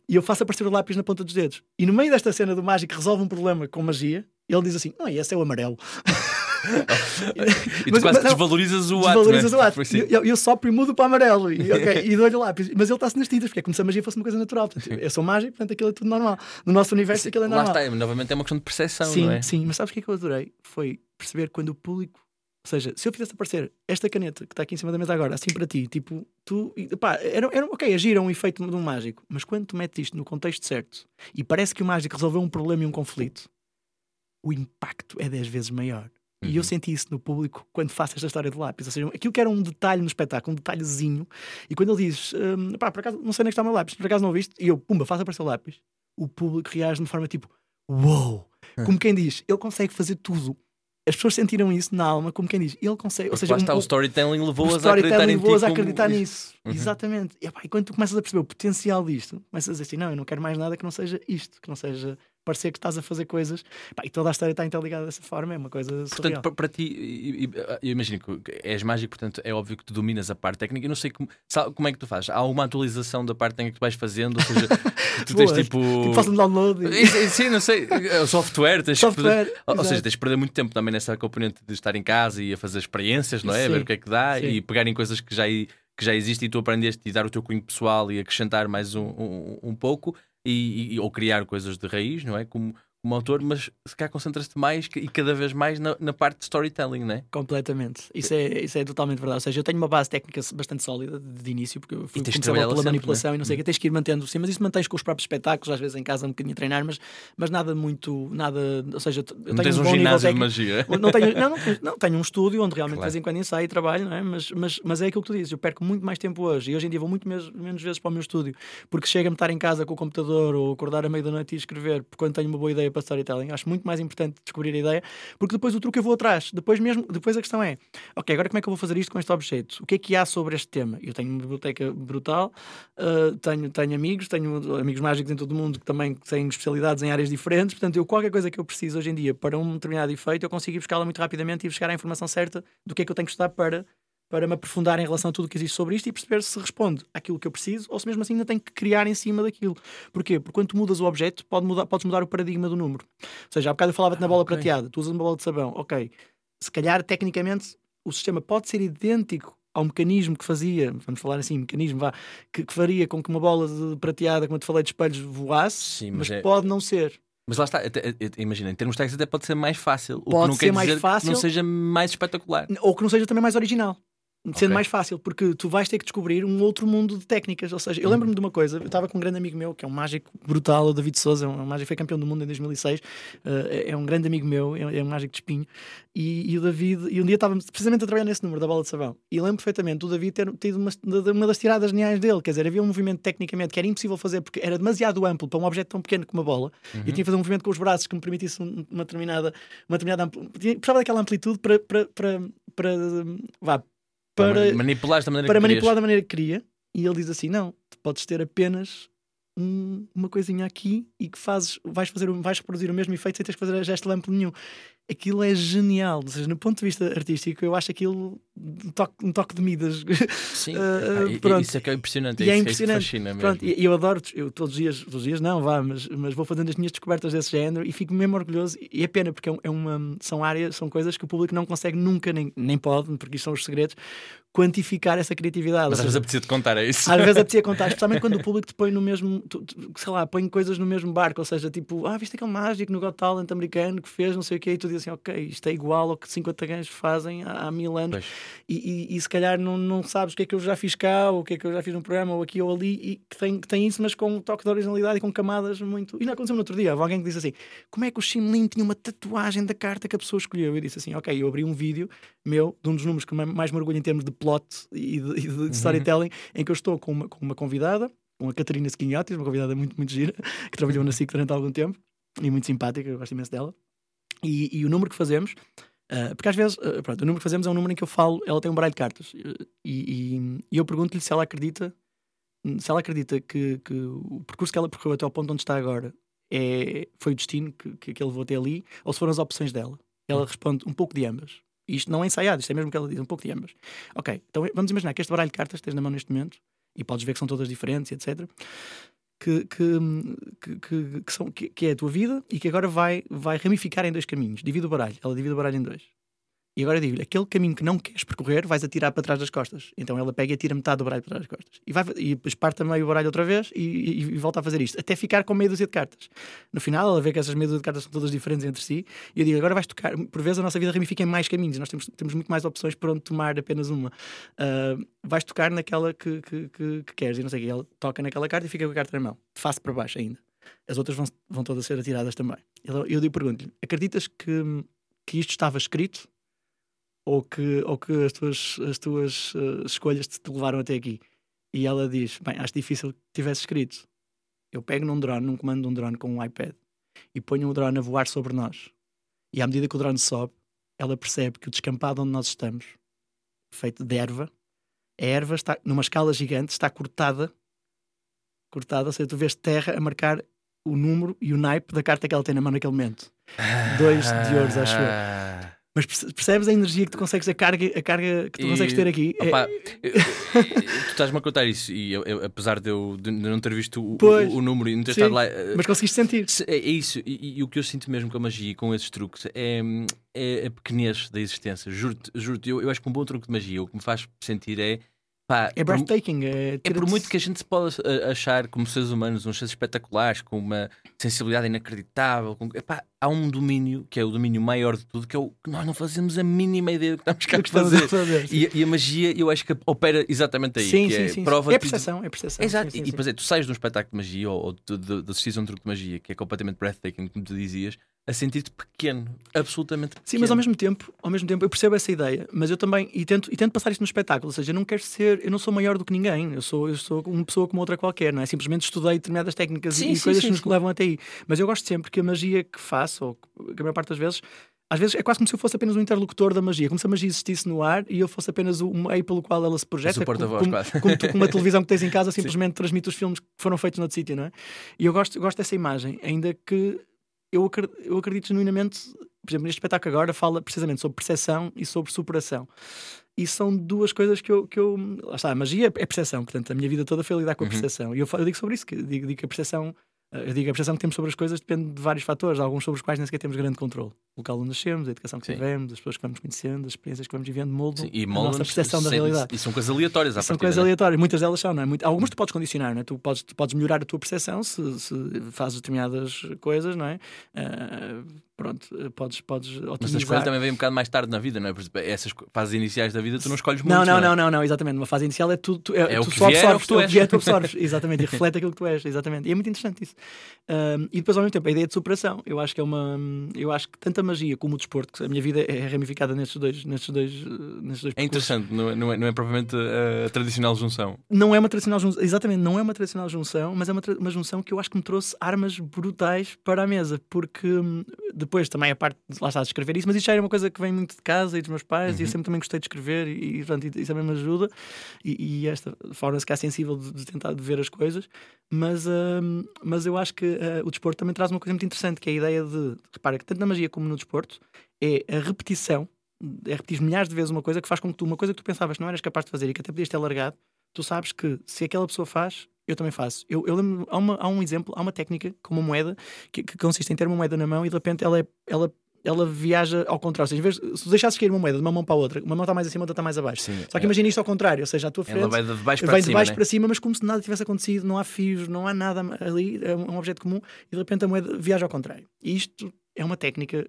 E eu faço aparecer o lápis na ponta dos dedos. E no meio desta cena do mágico resolve um problema com magia, ele diz assim: Não, esse é o amarelo. e tu mas, quase mas, desvalorizas o ato. Desvalorizas né? o ato. Eu, eu sopro e mudo para amarelo e, okay, e dou-lhe o lápis. Mas ele está-se nas tintas, porque é como se a magia fosse uma coisa natural. Portanto, eu sou mágico, portanto aquilo é tudo normal. No nosso universo aquilo é normal. Lá está, novamente é uma questão de percepção, sim, é? Sim, mas sabes o que é que eu adorei? Foi perceber quando o público ou seja, se eu fizesse aparecer esta caneta que está aqui em cima da mesa agora, assim para ti, tipo, tu. Pá, era, era, ok, agira um efeito de um mágico, mas quando tu metes isto no contexto certo e parece que o mágico resolveu um problema e um conflito, o impacto é 10 vezes maior. Uhum. E eu uhum. senti isso no público quando faço esta história de lápis. Ou seja, aquilo que era um detalhe no espetáculo, um detalhezinho, e quando ele diz, um, pá, por acaso, não sei onde é está o meu lápis, por acaso não viste, e eu, pumba, faço aparecer o lápis, o público reage de uma forma tipo, uou! Wow! Como quem diz, ele consegue fazer tudo. As pessoas sentiram isso na alma, como quem diz, ele consegue. Ou seja, lá está, um- o storytelling levou-as a acreditar em levou-as a como- acreditar nisso. Uhum. Exatamente. E, e quando tu começas a perceber o potencial disto, começas a dizer assim: não, eu não quero mais nada que não seja isto, que não seja parecer que estás a fazer coisas. Pá, e toda a história está interligada dessa forma, é uma coisa Portanto, surreal. para, para ti, eu imagino que és mágico, portanto é óbvio que tu dominas a parte técnica. Eu não sei como, como é que tu fazes. Há alguma atualização da parte técnica que tu vais fazendo? Ou seja, tu tens Boas. tipo. Tipo, faço um download e... Sim, não sei. O software, tens software. Ou, ou seja, tens de perder muito tempo também nessa componente de estar em casa e a fazer experiências, não é? A Sim. ver o que é que dá Sim. e pegar em coisas que já, que já existem e tu aprendeste e dar o teu cunho pessoal e acrescentar mais um, um, um pouco e, e- ou criar coisas de raiz, não é? Como, como autor, mas se calhar concentras-te mais e cada vez mais na, na parte de storytelling, não é? Completamente. Isso é, isso é totalmente verdade. Ou seja, eu tenho uma base técnica bastante sólida de, de início, porque eu fui trabalhá-la pela sempre, manipulação não é? e não sei o que. Tens que ir mantendo sim, mas isso mantens com os próprios espetáculos, às vezes em casa um bocadinho a treinar, mas, mas nada muito, nada. Ou seja, eu Não tens um um ginásio de magia. Não tenho, não, não, não, tenho um estúdio onde realmente Claro. de vez em quando ensaio e trabalho, não é? mas, mas, mas é aquilo que tu dizes. Eu perco muito mais tempo hoje e hoje em dia vou muito mes- menos vezes para o meu estúdio porque chega-me estar em casa com o computador ou acordar à meia da noite e escrever porque quando tenho uma boa ideia para storytelling. Acho muito mais importante descobrir a ideia porque depois o truque eu vou atrás. Depois, mesmo, depois a questão é: ok, agora como é que eu vou fazer isto com este objeto? O que é que há sobre este tema? Eu tenho uma biblioteca brutal, ah, tenho, tenho amigos, tenho amigos mágicos em todo o mundo que também têm especialidades em áreas diferentes. Portanto, eu qualquer coisa que eu preciso hoje em dia para um determinado efeito, eu consigo ir buscá-la muito rapidamente e buscar a informação certa do que é que eu tenho que estudar para, para me aprofundar em relação a tudo o que existe sobre isto e perceber se responde àquilo que eu preciso ou se mesmo assim ainda tenho que criar em cima daquilo. Porquê? Porque quando tu mudas o objeto, pode mudar, podes mudar o paradigma do número. Ou seja, há bocado eu falava-te na bola ok. prateada, tu usas uma bola de sabão, ok. Se calhar, tecnicamente, o sistema pode ser idêntico ao mecanismo que fazia, vamos falar assim, mecanismo, vá, que, que faria com que uma bola de prateada, como eu te falei, de espelhos voasse, Sim, mas, mas é- pode não ser. Mas lá está, até- até- imagina, em termos técnicos até pode ser mais fácil. o que Pode não ser quer mais dizer que fácil. não seja mais espetacular. Ou que não seja também mais original. Sendo Ok. mais fácil, porque tu vais ter que descobrir um outro mundo de técnicas. Ou seja, eu lembro-me de uma coisa, eu estava com um grande amigo meu, que é um mágico brutal, o David Souza, é um mágico, foi campeão do mundo em 2006, eh, é um grande amigo meu, é é um mágico de espinho. E, e o David, e um dia estávamos precisamente a trabalhar nesse número da bola de sabão. E lembro perfeitamente do David ter tido uma, uma das tiradas geniais dele, quer dizer, havia um movimento tecnicamente que era impossível fazer porque era demasiado amplo para um objeto tão pequeno como uma bola. Uhum. E tinha que fazer um movimento com os braços que me permitisse um- uma determinada, uma determinada ampli- tinha- precisava daquela amplitude para, para, para, para, vá, para, manipular da maneira para que querias. manipular da maneira que queria. E ele diz assim: não, tu podes ter apenas um- uma coisinha aqui e que fazes, vais, fazer, vais reproduzir o mesmo efeito sem teres que fazer gesto lampo nenhum. Aquilo é genial. Ou seja, no ponto de vista artístico, eu acho aquilo um toque, um toque de Midas. Sim, Ah, pronto. isso é que é impressionante. E é impressionante. Que fascina mesmo. Pronto, e eu adoro, eu todos os dias, todos os dias não, vá, mas, mas vou fazendo as minhas descobertas desse género e fico mesmo orgulhoso. E é pena, porque é, é uma, são áreas, são coisas que o público não consegue nunca, nem, nem pode, porque isto são os segredos, quantificar essa criatividade. Mas às vezes apetecia-te contar, é isso? às vezes apetecia contar, especialmente quando o público te põe no mesmo, tu- tu- sei lá, põe coisas no mesmo barco, ou seja, tipo, ah, viste aquele mágico no Got Talent americano que fez não sei o quê, e tu dizes assim, ok, isto é igual ao que 50 gajos fazem há, há mil anos, e, e- e se calhar não, não sabes o que é que eu já fiz cá, ou o que é que eu já fiz num programa, ou aqui ou ali, e que tem, que tem isso, mas com um toque de originalidade e com camadas muito. E não aconteceu no outro dia, houve alguém que disse assim: como é que o Ximlin tinha uma tatuagem da carta que a pessoa escolheu? Eu disse assim: ok, eu abri um vídeo meu, de um dos números que ma- mais me orgulho em termos de plot e de, e de- de storytelling, em que eu estou com uma, com uma convidada, com a Catarina Squinhotis, uma convidada muito, muito gira, que trabalhou na SIC durante algum tempo e muito simpática, eu gosto imenso dela. E, e o número que fazemos, ah, porque às vezes, ah, pronto, o número que fazemos é um número em que eu falo, ela tem um baralho de cartas, e, e- e eu pergunto-lhe se ela acredita, se ela acredita que, que o percurso que ela percorreu até ao ponto onde está agora é, foi o destino que, que, que ele levou até ali, ou se foram as opções dela. Ela responde um pouco de ambas. Isto não é ensaiado, isto é mesmo o que ela diz, um pouco de ambas. Ok, então vamos imaginar que este baralho de cartas que tens na mão neste momento, e podes ver que são todas diferentes, etc. Que, que, que, que, que são, que, que é a tua vida e que agora vai, vai ramificar em dois caminhos. Divide o baralho, ela divide o baralho em dois. E agora digo-lhe: aquele caminho que não queres percorrer, vais atirar para trás das costas. Então ela pega e atira metade do baralho para trás das costas. E, vai, e depois parte a meio o baralho outra vez e, e- e volta a fazer isto, até ficar com meia dúzia de cartas. No final, ela vê que essas meia dúzia de cartas são todas diferentes entre si. E eu digo: agora vais tocar. Por vezes a nossa vida ramifica em mais caminhos. Nós temos, temos muito mais opções para onde tomar apenas uma. Ah, vais tocar naquela que, que, que, que queres. E não sei o que. Ela toca naquela carta e fica com a carta na mão, de face para baixo ainda. As outras vão, vão todas ser atiradas também. Eu, eu pergunto-lhe: acreditas que, que isto estava escrito? Ou que, ou que as tuas, as tuas eh, escolhas te, te levaram até aqui. E ela diz: Bem, acho difícil que tivesse escrito. Eu pego num drone, num comando de um drone com um iPad, e ponham o drone a voar sobre nós. E à medida que o drone sobe, ela percebe que o descampado onde nós estamos, feito de erva, a erva está numa escala gigante, está cortada, cortada, ou seja, tu vês terra a marcar o número e o naipe da carta que ela tem na mão naquele momento. Dois de ouros, acho eu. Mas perce- percebes a energia que tu consegues, a carga, a carga que tu E- consegues ter aqui? É- Opa, eu- eu- tu estás-me a contar isso e apesar de eu de não ter visto o, Pois. o- o número e não ter Sim, estado lá, eh, mas conseguiste sentir. se- é, é isso. E, e o que eu sinto mesmo com a magia e com esses truques é, é a pequenez da existência. Juro-te, juro-te, eu, eu acho que um bom truque de magia, o que me faz sentir é. Pá, É por- breathtaking. É, É por muito que a gente se pode uh, achar como seres humanos uns seres espetaculares, com uma sensibilidade inacreditável. Com... Epá, há um domínio que é o domínio maior de tudo, que é o que nós não fazemos a mínima ideia do que estamos cá a fazer. fazer. E, e a magia, eu acho que opera exatamente aí. sim, que sim, é sim. prova É de- percepção, é percepção. Exato, sim, e sim, e depois é, tu sais de um espetáculo de magia ou, ou de, de, de assistir a um truque de magia que é completamente breathtaking, como tu dizias, a sentir-te pequeno, absolutamente pequeno. Sim, mas ao mesmo tempo, ao mesmo tempo, eu percebo essa ideia, mas eu também e tento, e tento passar isto no espetáculo, ou seja, eu não quero ser, eu não sou maior do que ninguém, eu sou, eu sou uma pessoa como outra qualquer, não é? Simplesmente estudei determinadas técnicas Sim, e sim, coisas sim, que nos sim. levam até aí. Mas eu gosto sempre que a magia que faço, ou que a maior parte das vezes, às vezes é quase como se eu fosse apenas um interlocutor da magia, como se a magia existisse no ar e eu fosse apenas o meio pelo qual ela se projeta. Porta-voz, como, quase. como tu com uma televisão que tens em casa simplesmente transmite os filmes que foram feitos noutro sítio, não é? E eu gosto, gosto dessa imagem, ainda que eu acredito, eu acredito genuinamente, por exemplo, neste espetáculo agora fala precisamente sobre percepção e sobre superação. E são duas coisas que eu. Que eu lá está, a magia é percepção, portanto, a minha vida toda foi lidar com a Uhum. percepção. E eu, eu digo sobre isso, que digo, digo que a percepção. Eh, Eu digo a percepção que temos sobre as coisas depende de vários fatores, alguns sobre os quais nem sequer temos grande controle. O local onde nascemos, a educação que Sim. tivemos, as pessoas que vamos conhecendo, as experiências que vamos vivendo, moldam Sim, e a nossa percepção da sem- realidade. E são coisas aleatórias à São partida, coisas né? aleatórias, muitas delas são, não é? Muito, algumas tu podes condicionar, não é? Tu podes, tu podes melhorar a tua percepção se, se fazes determinadas coisas, não é? Ah, pronto, podes, podes Mas as otimizar. coisas também vêm um bocado mais tarde na vida, não é? Por exemplo, essas fases iniciais da vida tu não escolhes muito. Não, não, é? não, não, não, exatamente. Numa fase inicial é tudo. Tu, é, É o tu que só vier, é o absorves, que tu é o és. vier, tu absorves, exatamente, e reflete aquilo que tu és, exatamente. E é muito interessante isso. Ahm, e depois, ao mesmo tempo, a ideia de superação. Eu acho que é uma. Eu acho que tanto a magia como o desporto, que a minha vida é ramificada nestes dois, nestes dois, eh, nestes dois É interessante, não é, não é, não é propriamente a, a tradicional junção. Não é uma tradicional junção, exatamente, não é uma tradicional junção, mas é uma, uma junção que eu acho que me trouxe armas brutais para a mesa, porque hum, depois também a parte de lá está de escrever isso, mas isto já era uma coisa que vem muito de casa e dos meus pais, e eu Uhum. sempre também gostei de escrever, e, portanto, isso também me ajuda, e, e esta forma se calhar sensível de, de tentar de ver as coisas, mas, hum, mas eu acho que eh, o desporto também traz uma coisa muito interessante, que é a ideia de, repara, que tanto na magia como no desporto, é a repetição, é repetir milhares de vezes uma coisa que faz com que tu, uma coisa que tu pensavas que não eras capaz de fazer e que até podias ter largado, tu sabes que se aquela pessoa faz, eu também faço. Eu, eu lembro, há, uma- há um exemplo, há uma técnica com uma moeda que, que consiste em ter uma moeda na mão e de repente ela, é- ela, ela viaja ao contrário. Ou seja, vez, se tu deixasses cair uma moeda de uma mão para a outra, uma mão está mais acima, outra está mais abaixo. Sim, Só que imagina isto ao contrário, ou seja, à tua frente. ela vai de baixo para de cima. baixo né? para cima, mas como se nada tivesse acontecido, não há fios, não há nada ali, é um objeto comum, e de repente a moeda viaja ao contrário. E isto é uma técnica,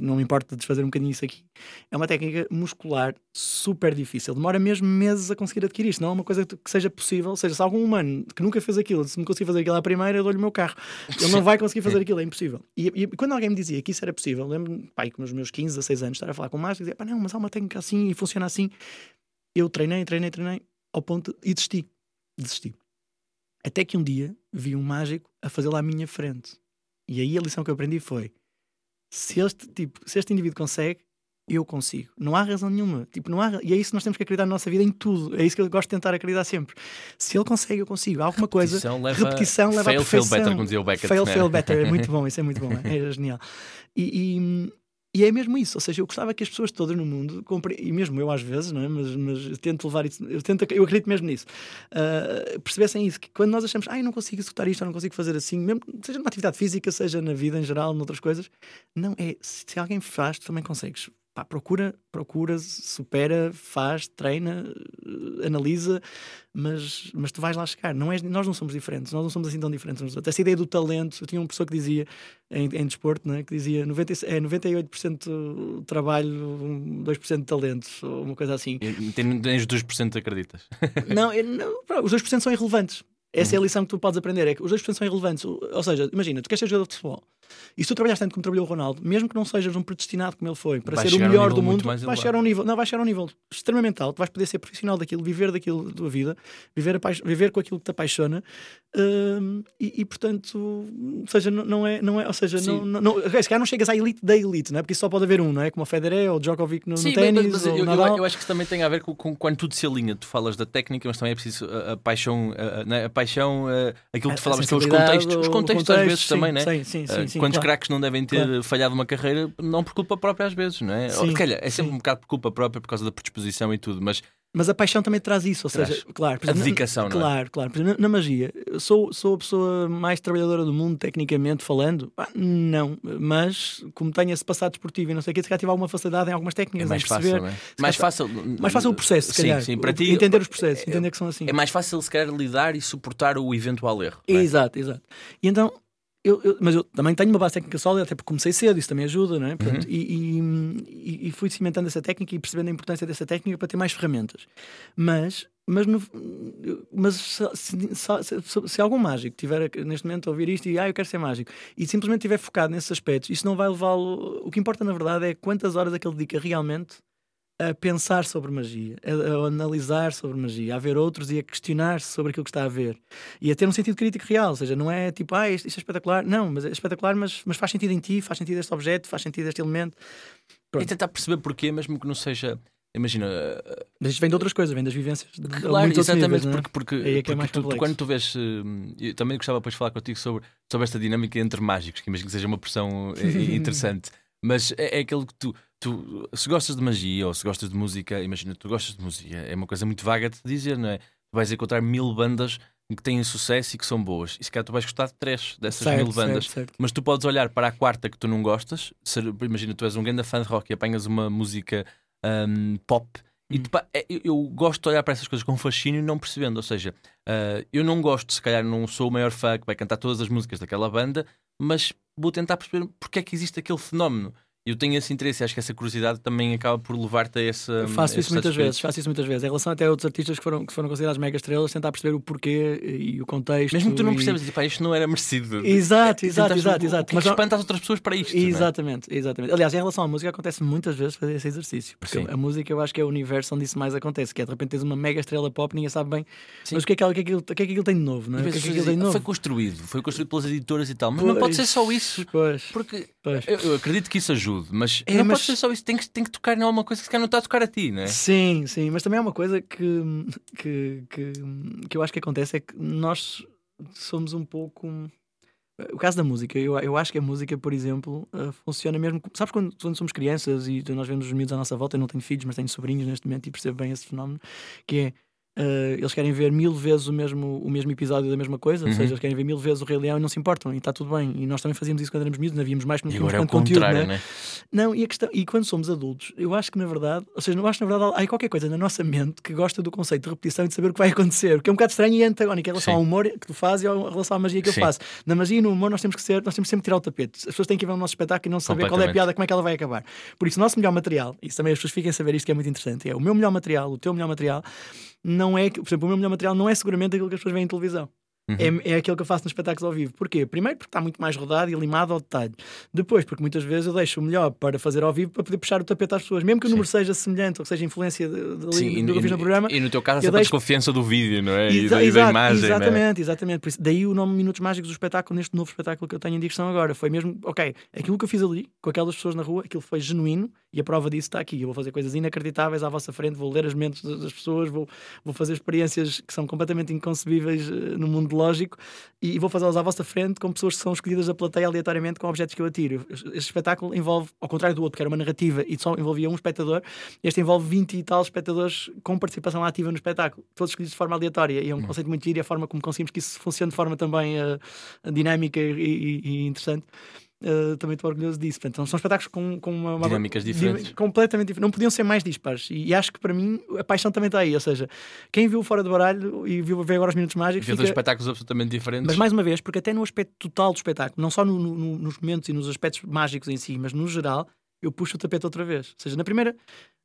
não me importa desfazer um bocadinho isso aqui, é uma técnica muscular super difícil. Demora mesmo meses a conseguir adquirir isto. Não é uma coisa que seja possível. Ou seja, se algum humano que nunca fez aquilo, se me conseguir fazer aquilo à primeira, eu dou-lhe o meu carro. Ele não vai conseguir fazer aquilo, é impossível. E, e quando alguém me dizia que isso era possível, lembro-me, pai, com os meus 15, 16 anos, estar a falar com o Márcio e dizer, pá, não, mas há uma técnica assim e funciona assim. Eu treinei, treinei, treinei, ao ponto e desisti. Desisti. Até que um dia vi um mágico a fazê-lo à minha frente. E aí a lição que eu aprendi foi: se este, tipo, se este indivíduo consegue, eu consigo. Não há razão nenhuma. Tipo, não há, e é isso que nós temos que acreditar na nossa vida em tudo. É isso que eu gosto de tentar acreditar sempre. Se ele consegue, eu consigo. Há alguma coisa. Repetição leva, repetição leva fail, fail perfeição. better, como dizia o Beckett. Fail, né? fail better. É muito bom, isso é muito bom. É, é genial. E, e, e é mesmo isso. Ou seja, eu gostava que as pessoas todas no mundo, compre... e mesmo eu às vezes, não é? mas, mas eu tento levar isso, eu, tento, eu acredito mesmo nisso, ah, percebessem isso. Que quando nós achamos, ai, eu não consigo executar isto, eu não consigo fazer assim, mesmo, seja numa atividade física, seja na vida em geral, noutras coisas, não é. Se alguém faz, tu também consegues. Pá, procura, procura, supera, faz, treina, eh, analisa, mas, mas tu vais lá chegar. Não és, nós não somos diferentes, nós não somos assim tão diferentes uns dos outros. Essa ideia do talento, eu tinha uma pessoa que dizia em, em desporto, né, que dizia 90, é 98% trabalho, um, 2% de talento, ou uma coisa assim. E Tens tens 2% acreditas. não, eu não, os 2% são irrelevantes. Essa é a lição que tu podes aprender. É que os 2% são irrelevantes. Ou seja, imagina, tu queres ser jogador de futebol e se tu trabalhas tanto como trabalhou o Ronaldo, mesmo que não sejas um predestinado como ele foi, para Vai ser o a um melhor nível do mundo, elevado. chegar a um nível, não, vais chegar a um nível extremamente alto, vais poder ser profissional daquilo, viver daquilo da tua vida, viver, viver com aquilo que te apaixona. hum, e, e, portanto, ou seja, não, não é, não é, ou seja, Sim. não, não, não, se calhar não chegas à elite da elite, não é? Porque isso só pode haver um, não é? Como o Federer ou o Djokovic no, Sim, no mas- ténis, mas eu, eu- eu acho que isso também tem a ver com, com quando tudo se alinha. Tu falas da técnica, mas também é preciso a, a paixão, a, a- a paixão, a- aquilo que tu falavas que é os contextos, os contextos às vezes sim, também, né? Sim, sim, sim, Uh, sim, Quantos claro. craques não devem ter Claro. falhado uma carreira, não por culpa própria às vezes, não é? Ou, Sim, calhar, é sempre sim. um bocado por culpa própria por causa da predisposição e tudo, mas Mas a paixão também traz isso, ou Traz. seja, claro, por a exemplo, na- dedicação, não é? Claro, claro. Exemplo, na, na magia, sou, sou a pessoa mais trabalhadora do mundo, tecnicamente falando? Pá, não, mas como tenho esse passado esportivo e não sei o que, se calhar tive alguma facilidade em algumas É técnicas, mais em perceber. fácil, não é? Mais calhar- fácil. Mais fácil o processo, se sim, calhar. sim, para O- ti Entender os processos, é- entender que são assim. É mais fácil se calhar lidar e suportar o eventual erro. é? Exato, exato. E então, eu, eu- mas eu também tenho uma base técnica sólida, até porque comecei cedo, isso também ajuda, não é? Portanto, Uhum. e, e- e- fui cimentando essa técnica e percebendo a importância dessa técnica para ter mais ferramentas. Mas, mas, no- mas se, se- se- se algum mágico tiver neste momento a ouvir isto e ah, eu quero ser mágico e simplesmente estiver focado nesses aspectos, isso não vai levá-lo. O que importa na verdade é quantas horas é que ele dedica realmente a pensar sobre magia, a, a analisar sobre magia, a ver outros e a questionar-se sobre aquilo que está a ver e a ter um sentido crítico real. Ou seja, não é tipo, ah, isto, isto é espetacular. Não, mas é espetacular, mas, mas faz sentido em ti, faz sentido este objeto, faz sentido este elemento. Pronto. E tentar perceber porquê, mesmo que não seja. Imagina, Mas isto vem de outras coisas, vem das vivências. De, Claro, exatamente, níveis, é? porque, porque, é que porque é tu, quando tu vês. hum, Eu também gostava depois de falar contigo sobre, sobre esta dinâmica entre mágicos, que imagino que seja uma pressão eh, interessante, mas é, é aquele que tu, tu. Se gostas de magia ou se gostas de música, imagina, tu gostas de música, é uma coisa muito vaga de te dizer, não é? Tu vais encontrar mil bandas que têm sucesso e que são boas, e se calhar tu vais gostar de três dessas Certo, mil bandas. certo, certo. Mas tu podes olhar para a quarta que tu não gostas. ser- imagina, tu és um grande fã de rock e apanhas uma música hum, pop. E Hum. tu, pá, é- eu, eu gosto de olhar para essas coisas com fascínio, não percebendo. Ou seja, ah, eu não gosto, se calhar não sou o maior fã que vai cantar todas as músicas daquela banda, mas vou tentar perceber porque é que existe aquele fenómeno. Eu tenho esse interesse, e acho que essa curiosidade também acaba por levar-te a esse. Eu faço isso muitas vezes, faço isso muitas vezes. Em relação até a outros artistas que foram, que foram considerados mega estrelas, tentar perceber o porquê e o contexto. Mesmo que tu não e- percebas, tipo, pá, isto não era merecido. Exato, E exato, exato, exato. Que é Mas que espanta as outras pessoas para isto? é? Exatamente, exatamente. Aliás, em relação à música, acontece muitas vezes fazer esse exercício. Porque Sim. a música eu acho que é o universo onde isso mais acontece, que é de repente tens uma mega estrela pop e ninguém sabe bem Sim. mas o que é que, é aquilo- é que aquilo tem de novo, não é? E O que é que aquilo tem de novo? Foi construído, foi construído pelas editoras e tal, mas não pode ser só isso. Pois, Porque pois. eu, eu acredito que isso ajude, mas É, não mas- pode ser só isso. Tem que, tem que tocar em alguma coisa que se calhar não está a tocar a ti, não é? Sim, sim, mas também há uma coisa que, que, que, que eu acho que acontece é que nós somos um pouco. O caso da música, eu, eu acho que a música, por exemplo, eh, funciona mesmo. Sabes quando, quando somos crianças e nós vemos os miúdos à nossa volta? Eu não tenho filhos, mas tenho sobrinhos neste momento e percebo bem esse fenómeno. Que é. Eh, eles querem ver mil vezes o mesmo, o mesmo episódio da mesma coisa, ou Uhum. seja, eles querem ver mil vezes o Rei Leão e não se importam, e está tudo bem. E nós também fazíamos isso quando éramos miúdos, não havíamos mais porque E não é tínhamos tanto conteúdo, contrário, né? não é? Não, e, a questão, e quando somos adultos, eu acho que na verdade, ou seja, eu acho que na verdade há qualquer coisa na nossa mente que gosta do conceito de repetição e de saber o que vai acontecer, que é um bocado estranho e antagónico em relação Sim. ao humor que tu fazes e em relação à magia que Sim. eu faço. Na magia e no humor nós temos que ser, nós temos sempre que tirar o tapete. As pessoas têm que ir ver o nosso espetáculo e não saber qual é a piada, como é que ela vai acabar. Por isso, o nosso melhor material, e também as pessoas fiquem a saber isto que é muito interessante, é o meu melhor material, o teu melhor material, não é, por exemplo, o meu melhor material não é seguramente aquilo que as pessoas veem em televisão. Uhum. É, é aquilo que eu faço nos espetáculos ao vivo. Porquê? Primeiro porque está muito mais rodado e limado ao detalhe. Depois, porque muitas vezes eu deixo o melhor para fazer ao vivo para poder puxar o tapete às pessoas. Mesmo que o Sim. número seja semelhante ou que seja influência de, de, Sim, do que eu fiz no programa. e no teu caso, há eu sempre a deixo- desconfiança do vídeo, não é? E, Exa- da, e da exato, imagem, é? exatamente, exatamente. Por isso, daí o nome Minutos Mágicos do espetáculo, neste novo espetáculo que eu tenho em direção agora. Foi mesmo, ok, aquilo que eu fiz ali, com aquelas pessoas na rua, aquilo foi genuíno e a prova disso está aqui. Eu vou fazer coisas inacreditáveis à vossa frente, vou ler as mentes das pessoas, vou, vou fazer experiências que são completamente inconcebíveis eh, no mundo lógico e vou fazê-las à vossa frente com pessoas que são escolhidas da plateia aleatoriamente com objetos que eu atiro. Este espetáculo envolve, ao contrário do outro, que era uma narrativa e só envolvia um espectador, este envolve 20 e tal espectadores com participação ativa no espetáculo, todos escolhidos de forma aleatória. E é um conceito muito giro e a forma como conseguimos que isso funcione de forma também eh, dinâmica e, e- e interessante. Eh, também estou orgulhoso disso. Portanto, são espetáculos com, com uma, uma- Dinâmicas diferentes. completamente diferentes. Não podiam ser mais dispares. E, e acho que para mim a paixão também está aí. Ou seja, quem viu fora do baralho e viu ver agora os minutos mágicos. Dois fica- espetáculos absolutamente diferentes. mas mais uma vez, porque até no aspecto total do espetáculo, não só no- no- nos momentos e nos aspectos mágicos em si, mas no geral, eu puxo o tapete outra vez. Ou seja, na primeira,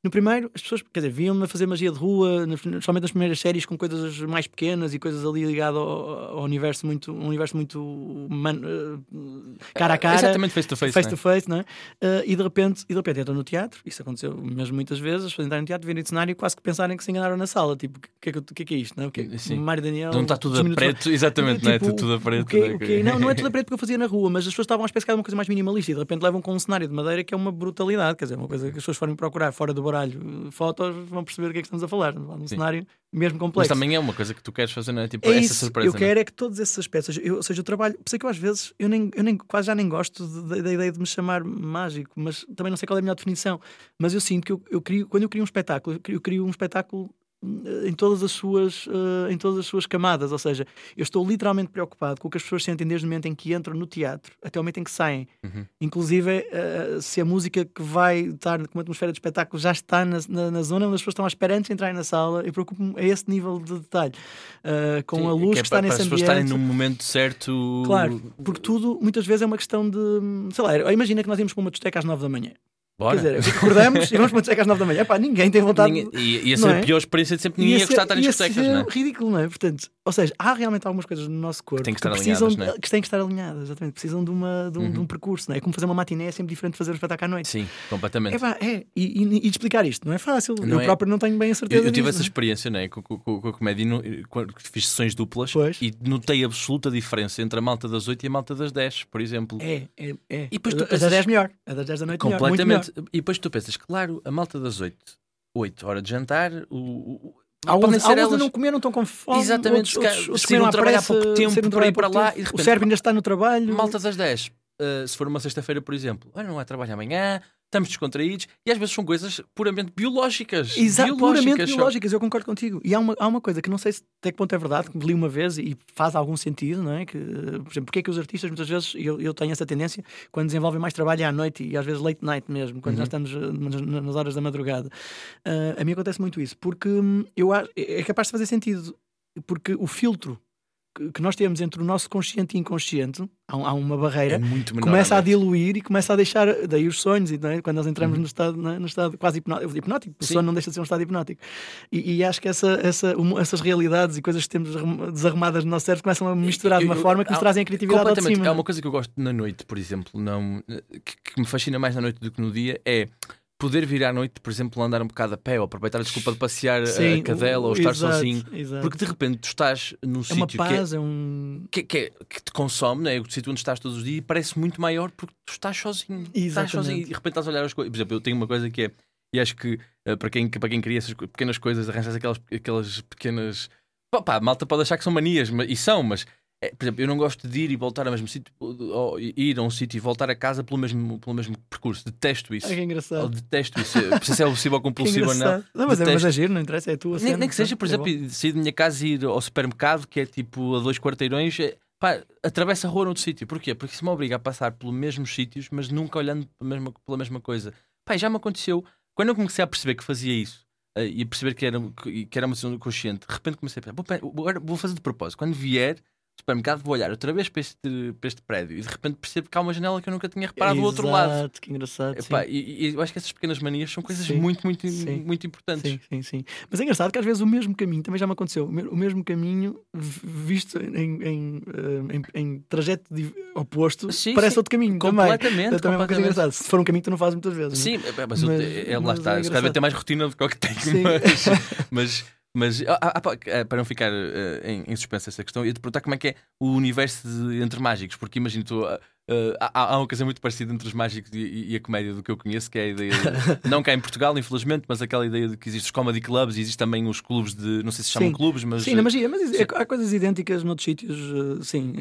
No primeiro, as pessoas, quer dizer, viam-me a fazer magia de rua, somente nas primeiras séries, com coisas mais pequenas e coisas ali ligadas ao, ao universo muito, um universo muito man, uh, cara a cara. Exatamente face to face. Face to face, não é? Uh, e de repente, e de repente entram no teatro, isso aconteceu mesmo muitas vezes, as pessoas entrarem no teatro, virem de cenário e quase que pensarem que se enganaram na sala. Tipo, o que, é que, que, é que é isto? Não? É? O que, Sim. Mário Daniel. Não está tudo a preto, exatamente, tipo, não é? Tipo, tudo a preto. Okay, né? okay. Não, não é tudo a preto porque eu fazia na rua, mas as pessoas estavam a especificar uma coisa mais minimalista e de repente levam com um cenário de madeira que é uma brutalidade, quer dizer, uma coisa que as pessoas forem procurar fora do baralho fotos, vão perceber do que é que estamos a falar. Um cenário mesmo complexo. Mas também é uma coisa que tu queres fazer, não é? Tipo, é essa isso, surpresa. Eu quero é que todos esses aspectos, eu, ou seja, eu trabalho, sei que eu às vezes eu nem, eu nem quase já nem gosto da ideia de me chamar mágico, mas também não sei qual é a melhor definição. Mas eu sinto que eu, eu crio, quando eu crio um espetáculo, eu crio, eu crio um espetáculo em todas as suas uh, em todas as suas camadas, ou seja, eu estou literalmente preocupado com o que as pessoas sentem desde o momento em que entram no teatro até o momento em que saem. Uhum. Inclusive, uh, se a música que vai estar com uma atmosfera de espetáculo já está na, na, na, zona onde as pessoas estão à espera antes de entrarem na sala, eu preocupo-me a esse nível de detalhe. Uh, com Sim, a luz que, é que está para, nesse para ambiente. As pessoas estarem no momento certo. Claro, porque tudo muitas vezes é uma questão de. Sei lá, imagina que nós íamos para uma discoteca às 9 da manhã. Bora. Quer dizer, acordamos e vamos para discoteca às 9 da manhã. Pá, ninguém tem vontade. Ninguém, ia, ser é? a pior experiência de sempre. Ninguém ia, Ia gostar de estar em discotecas, não é? ridículo, não é? Portanto, ou seja, há realmente algumas coisas no nosso corpo Têm que estar precisam alinhadas, não é? que têm que estar alinhadas, exatamente. Precisam de, uma, de, um, de um Uhum. percurso, não é? É Como fazer uma matiné é sempre diferente de fazer um espetáculo à noite. Sim, completamente. É, pá, é. E, e- e de explicar isto não é fácil. Não eu é. próprio não tenho bem a certeza. Eu, eu tive disso, essa não é? experiência né, com, com- com- com a comédia no- quando fiz sessões duplas Pois. e notei absoluta diferença entre a malta das 8 e a malta das 10, por exemplo. É, é, é. E depois tu a pensas- das 10 melhor. A das 10 da noite melhor. Completamente. melhor. E depois tu pensas, claro, a malta das 8, 8 hora de jantar, o, o, Há uns, há uns elas- não comeram, estão com fome. Exatamente, outros, outros, outros saíram comeram à trabalhar há pressa, pouco tempo para ir para lá tempo. e de repente- O cérebro ainda está no trabalho. malta das 10. uh, se for uma sexta-feira, por exemplo, olha, não há trabalho amanhã, estamos descontraídos e às vezes são coisas puramente biológicas. Exato, biológicas puramente só. biológicas, eu concordo contigo. E há uma, há uma coisa que não sei se até que ponto é verdade, que li uma vez e faz algum sentido, não é? Que, por exemplo, porque é que os artistas muitas vezes, eu, eu tenho essa tendência, quando desenvolvem mais trabalho à noite e às vezes late night mesmo, quando já Uhum. estamos uh, nas, nas horas da madrugada. Uh, a mim acontece muito isso, porque hum, eu é capaz de fazer sentido, porque o filtro que, nós temos entre o nosso consciente e inconsciente, há, há uma barreira É menor. começa a diluir e começa a deixar daí os sonhos e é? quando nós entramos Uhum. no estado é? no estado quase hipnótico, hipnótico o sono não deixa de ser um estado hipnótico e, e acho que essa, essa, essas realidades e coisas que temos arrum- desarrumadas no nosso cérebro começam a misturar de uma Eu- eu- forma que nos trazem a criatividade ao de cima É uma coisa que eu gosto na noite, por exemplo, não, que, que me fascina mais na noite do que no dia, é poder vir à noite, por exemplo, andar um bocado a pé ou aproveitar a desculpa de passear a- Sim, a cadela ou estar exato, sozinho. exato. Porque de repente tu estás num é sítio que, é, paz é um que, que, é- que te consome, né? o sítio onde estás todos os dias, e parece muito maior porque tu estás sozinho. Estás Exatamente. sozinho e de repente estás a olhar as coisas. Por exemplo, eu tenho uma coisa que é, e acho que eh, para, quem, para quem cria essas pequenas coisas, arranjas aquelas, aquelas pequenas. Pá, pá, a malta pode achar que são manias, mas- e são, mas. É, por exemplo, eu não gosto de ir e voltar ao mesmo sítio, ou ir a um sítio e voltar a casa pelo mesmo, pelo mesmo percurso. Detesto isso. Ai, que engraçado detesto isso. Se é obsessivo ou compulsivo ou não. não mas, é, mas é giro, não interessa, é a tua Nem, cena, nem que seja, por é exemplo, bom. sair da minha casa e ir ao supermercado, que é tipo a dois quarteirões, é, pá, atravessa a rua noutro sítio. Porquê? Porque isso me obriga a passar pelos mesmos sítios, mas nunca olhando pela mesma, pela mesma coisa. Pá, já me aconteceu. Quando eu comecei a perceber que fazia isso eh, e a perceber que era, que, era uma decisão consciente, de repente comecei a pensar, vou, vou fazer de propósito. Quando vier supermercado, vou olhar outra vez para este, para este prédio e de repente percebo que há uma janela que eu nunca tinha reparado do outro lado. Exato, que engraçado sim. Epá, e, e eu acho que essas pequenas manias são coisas Sim, muito, muito, sim, muito importantes. Sim, sim, sim. Mas é engraçado que às vezes o mesmo caminho, também já me aconteceu, o me- o mesmo caminho visto em, em, eh, em- em trajeto oposto, Sim, parece sim. outro caminho também. Completamente, É também uma coisa completamente. engraçada. Se for um caminho, tu não fazes muitas vezes. não é? Sim, é, mas, eu- Mas- é, lá mas está. é se calhar tem mais rotina do que o que tenho, Sim. mas, mas, mas ah, ah, ah, para não ficar eh, em, em suspenso essa questão, ia te perguntar como é que é o universo de- entre mágicos, porque imagino tu. Ah, há, há uma coisa muito parecida entre os mágicos e, e a comédia do que eu conheço, que é a ideia, de- não cá em Portugal, infelizmente, mas aquela ideia de que existem os comedy clubs e existem também os clubes de, não sei se chamam Sim. clubes, mas Sim, na magia, mas sim. é- há coisas idênticas noutros sítios, eh, sim.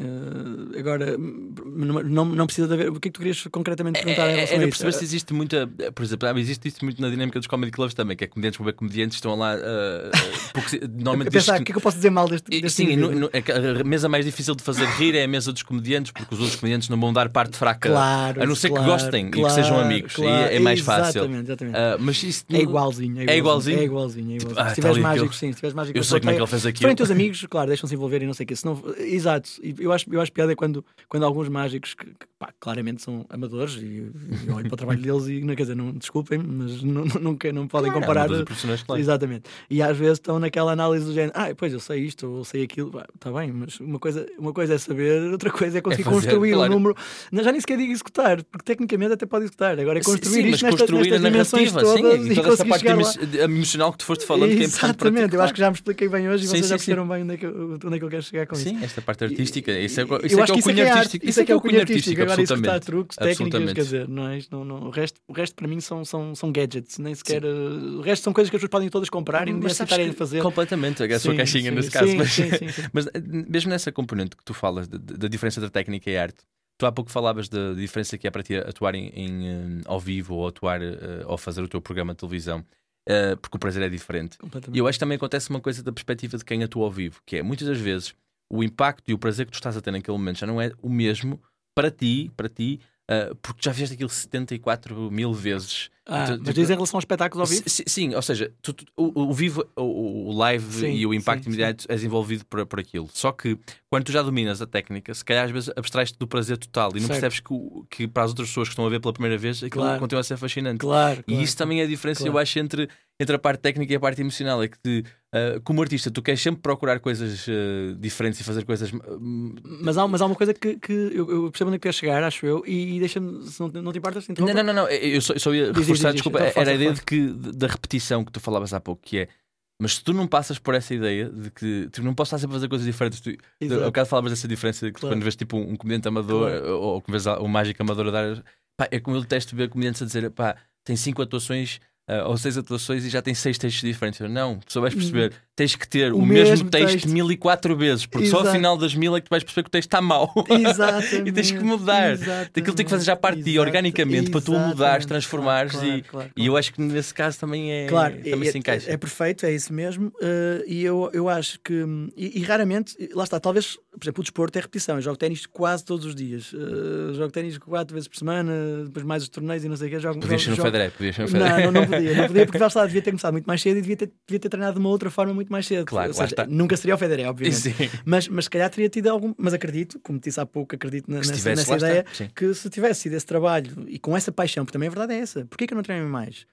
eh, agora, hum, não, não, precisa de haver. O que é que tu querias concretamente perguntar em É, era a isso? perceber se existe muita. Por exemplo, ah, existe isso muito na dinâmica dos comedy clubs também, que é comediantes ver comediantes, estão lá. pouco- A normalmente pensar, o que é que eu posso dizer mal deste, deste Sim, no- no- a mesa mais difícil de fazer rir é a mesa dos comediantes, porque os outros comediantes não vão dar parte fraca. Claro, a não ser claro, que gostem claro, e que sejam amigos. é mais fácil. Exatamente, exatamente. Uh, mas isso É igualzinho, é É igualzinho. igualzinho? É igualzinho, é igualzinho. ah, se tiveres tá ali mágicos, aquilo. sim, se tiveres mágicos. Eu sei como é que ele fez aquilo. forem teus amigos, claro, deixam-se envolver e não sei o quê. Senão, exato. Eu acho, eu acho piada é quando, quando alguns mágicos, que, que, pá, claramente são amadores, e eu olho para o trabalho deles e, não, quer dizer, não, desculpem, mas não, não, nunca, não podem Claro, comparar. profissionais, claro. Exatamente. E às vezes estão naquela análise do género, ah, pois eu sei isto, ou sei aquilo, está bem, mas uma coisa, uma coisa é saber, outra coisa é conseguir fazer, construir claro. um número. Não, já nem sequer digo executar, porque tecnicamente até pode executar. Agora é construir sim, isto construir nestas a dimensões narrativa, todas sim, e e toda essa parte lá. emo- emocional que tu foste falando que é. Exatamente, eu acho que já me expliquei bem hoje e vocês sim, já perceberam bem onde é que, eu- onde é que eu quero chegar com isso. Sim, esta parte artística, isso é, isso é que é o cunho é artístico. Isso é que é o cunho artístico. Agora executar truques, técnicas, quer dizer, não é, não, não, o, resto, o resto para mim são, são, são gadgets, nem sequer. uh, o resto são coisas que as pessoas podem todas comprar e sabes necessitarem de fazer. Completamente, é a sua Sim, caixinha nesse caso. mas, eh, mesmo nessa componente que tu falas, da diferença entre técnica e arte, tu há pouco falavas da diferença que é para ti atuar em, em, eh, ao vivo ou atuar eh, ou fazer o teu programa de televisão, eh, porque o prazer é diferente. E eu acho que também acontece uma coisa da perspectiva de quem atua ao vivo, que é muitas das vezes o impacto e o prazer que tu estás a ter naquele momento já não é o mesmo para ti, para ti, ah, porque já fizeste aquilo 74 mil vezes. Ah, Tu- mas tu- diz em relação aos espetáculos ao vivo? S- Sim, ou seja, tu- tu- o, o vivo, o, o live Sim, e o impacto sim, imediato és envolvido por, por aquilo. Só que quando tu já dominas a técnica, se calhar às vezes abstrais-te do prazer total e não Certo. percebes que, que para as outras pessoas que estão a ver pela primeira vez aquilo Claro. continua a ser fascinante. Claro. E claro. isso também é a diferença, Claro. eu acho, entre, entre a parte técnica e a parte emocional. É que, te, ah, como artista, tu queres sempre procurar coisas ah, diferentes e fazer coisas. hum, Mas há, mas há uma coisa que, que eu, eu percebo onde é que queres chegar, acho eu, e, e deixa-me, se não, não te importas, Não, não, não, não, eu só, eu só ia diz, reforçar, diz, desculpa, então era a ideia de que, da repetição que tu falavas há pouco, que é. Mas se tu não passas por essa ideia de que tu não podes estar sempre a fazer coisas diferentes, tu, Exato. ao bocado falavas dessa diferença de que Claro. quando vês tipo um comediante amador Claro. ou, ou vês um mágico amador a dar. Pá, é como eu detesto ver comediantes a dizer pá, tem cinco atuações ah, ou seis atuações e já tem seis textos diferentes. Eu, não, só vais perceber, tens que ter o, O mesmo, mesmo texto, texto. mil e quatro vezes, porque só ao Exato. final das mil é que tu vais perceber que o texto está mau. Exatamente. e tens que mudar. Aquilo tem que fazer já parte de ti, Exato, organicamente, para tu mudares, exatamente. transformares Claro, e, claro, e eu acho que nesse caso também é Claro, também é, se encaixa. É, é perfeito, é isso mesmo. eh, e eu, eu acho que. E, e raramente, lá está, talvez, por exemplo, o desporto é repetição. Eu jogo ténis quase todos os dias. Eh, jogo ténis quatro vezes por semana, depois mais os torneios e não sei o quê. Jogo, Podias ser jogo, no jogo- Federer, podias ser no Federer. Não, não, não podia, não podia, porque lá está, devia ter começado muito mais cedo e devia ter, devia ter treinado de uma outra forma muito mais cedo. Claro, seja, está. nunca seria o Federer, obviamente. Sim. Mas, mas se calhar teria tido algum. Mas acredito, como disse há pouco, acredito na- nessa, tivesse, nessa ideia que se tivesse sido esse trabalho e com essa paixão, porque também a verdade é essa, porquê que eu não treino mais?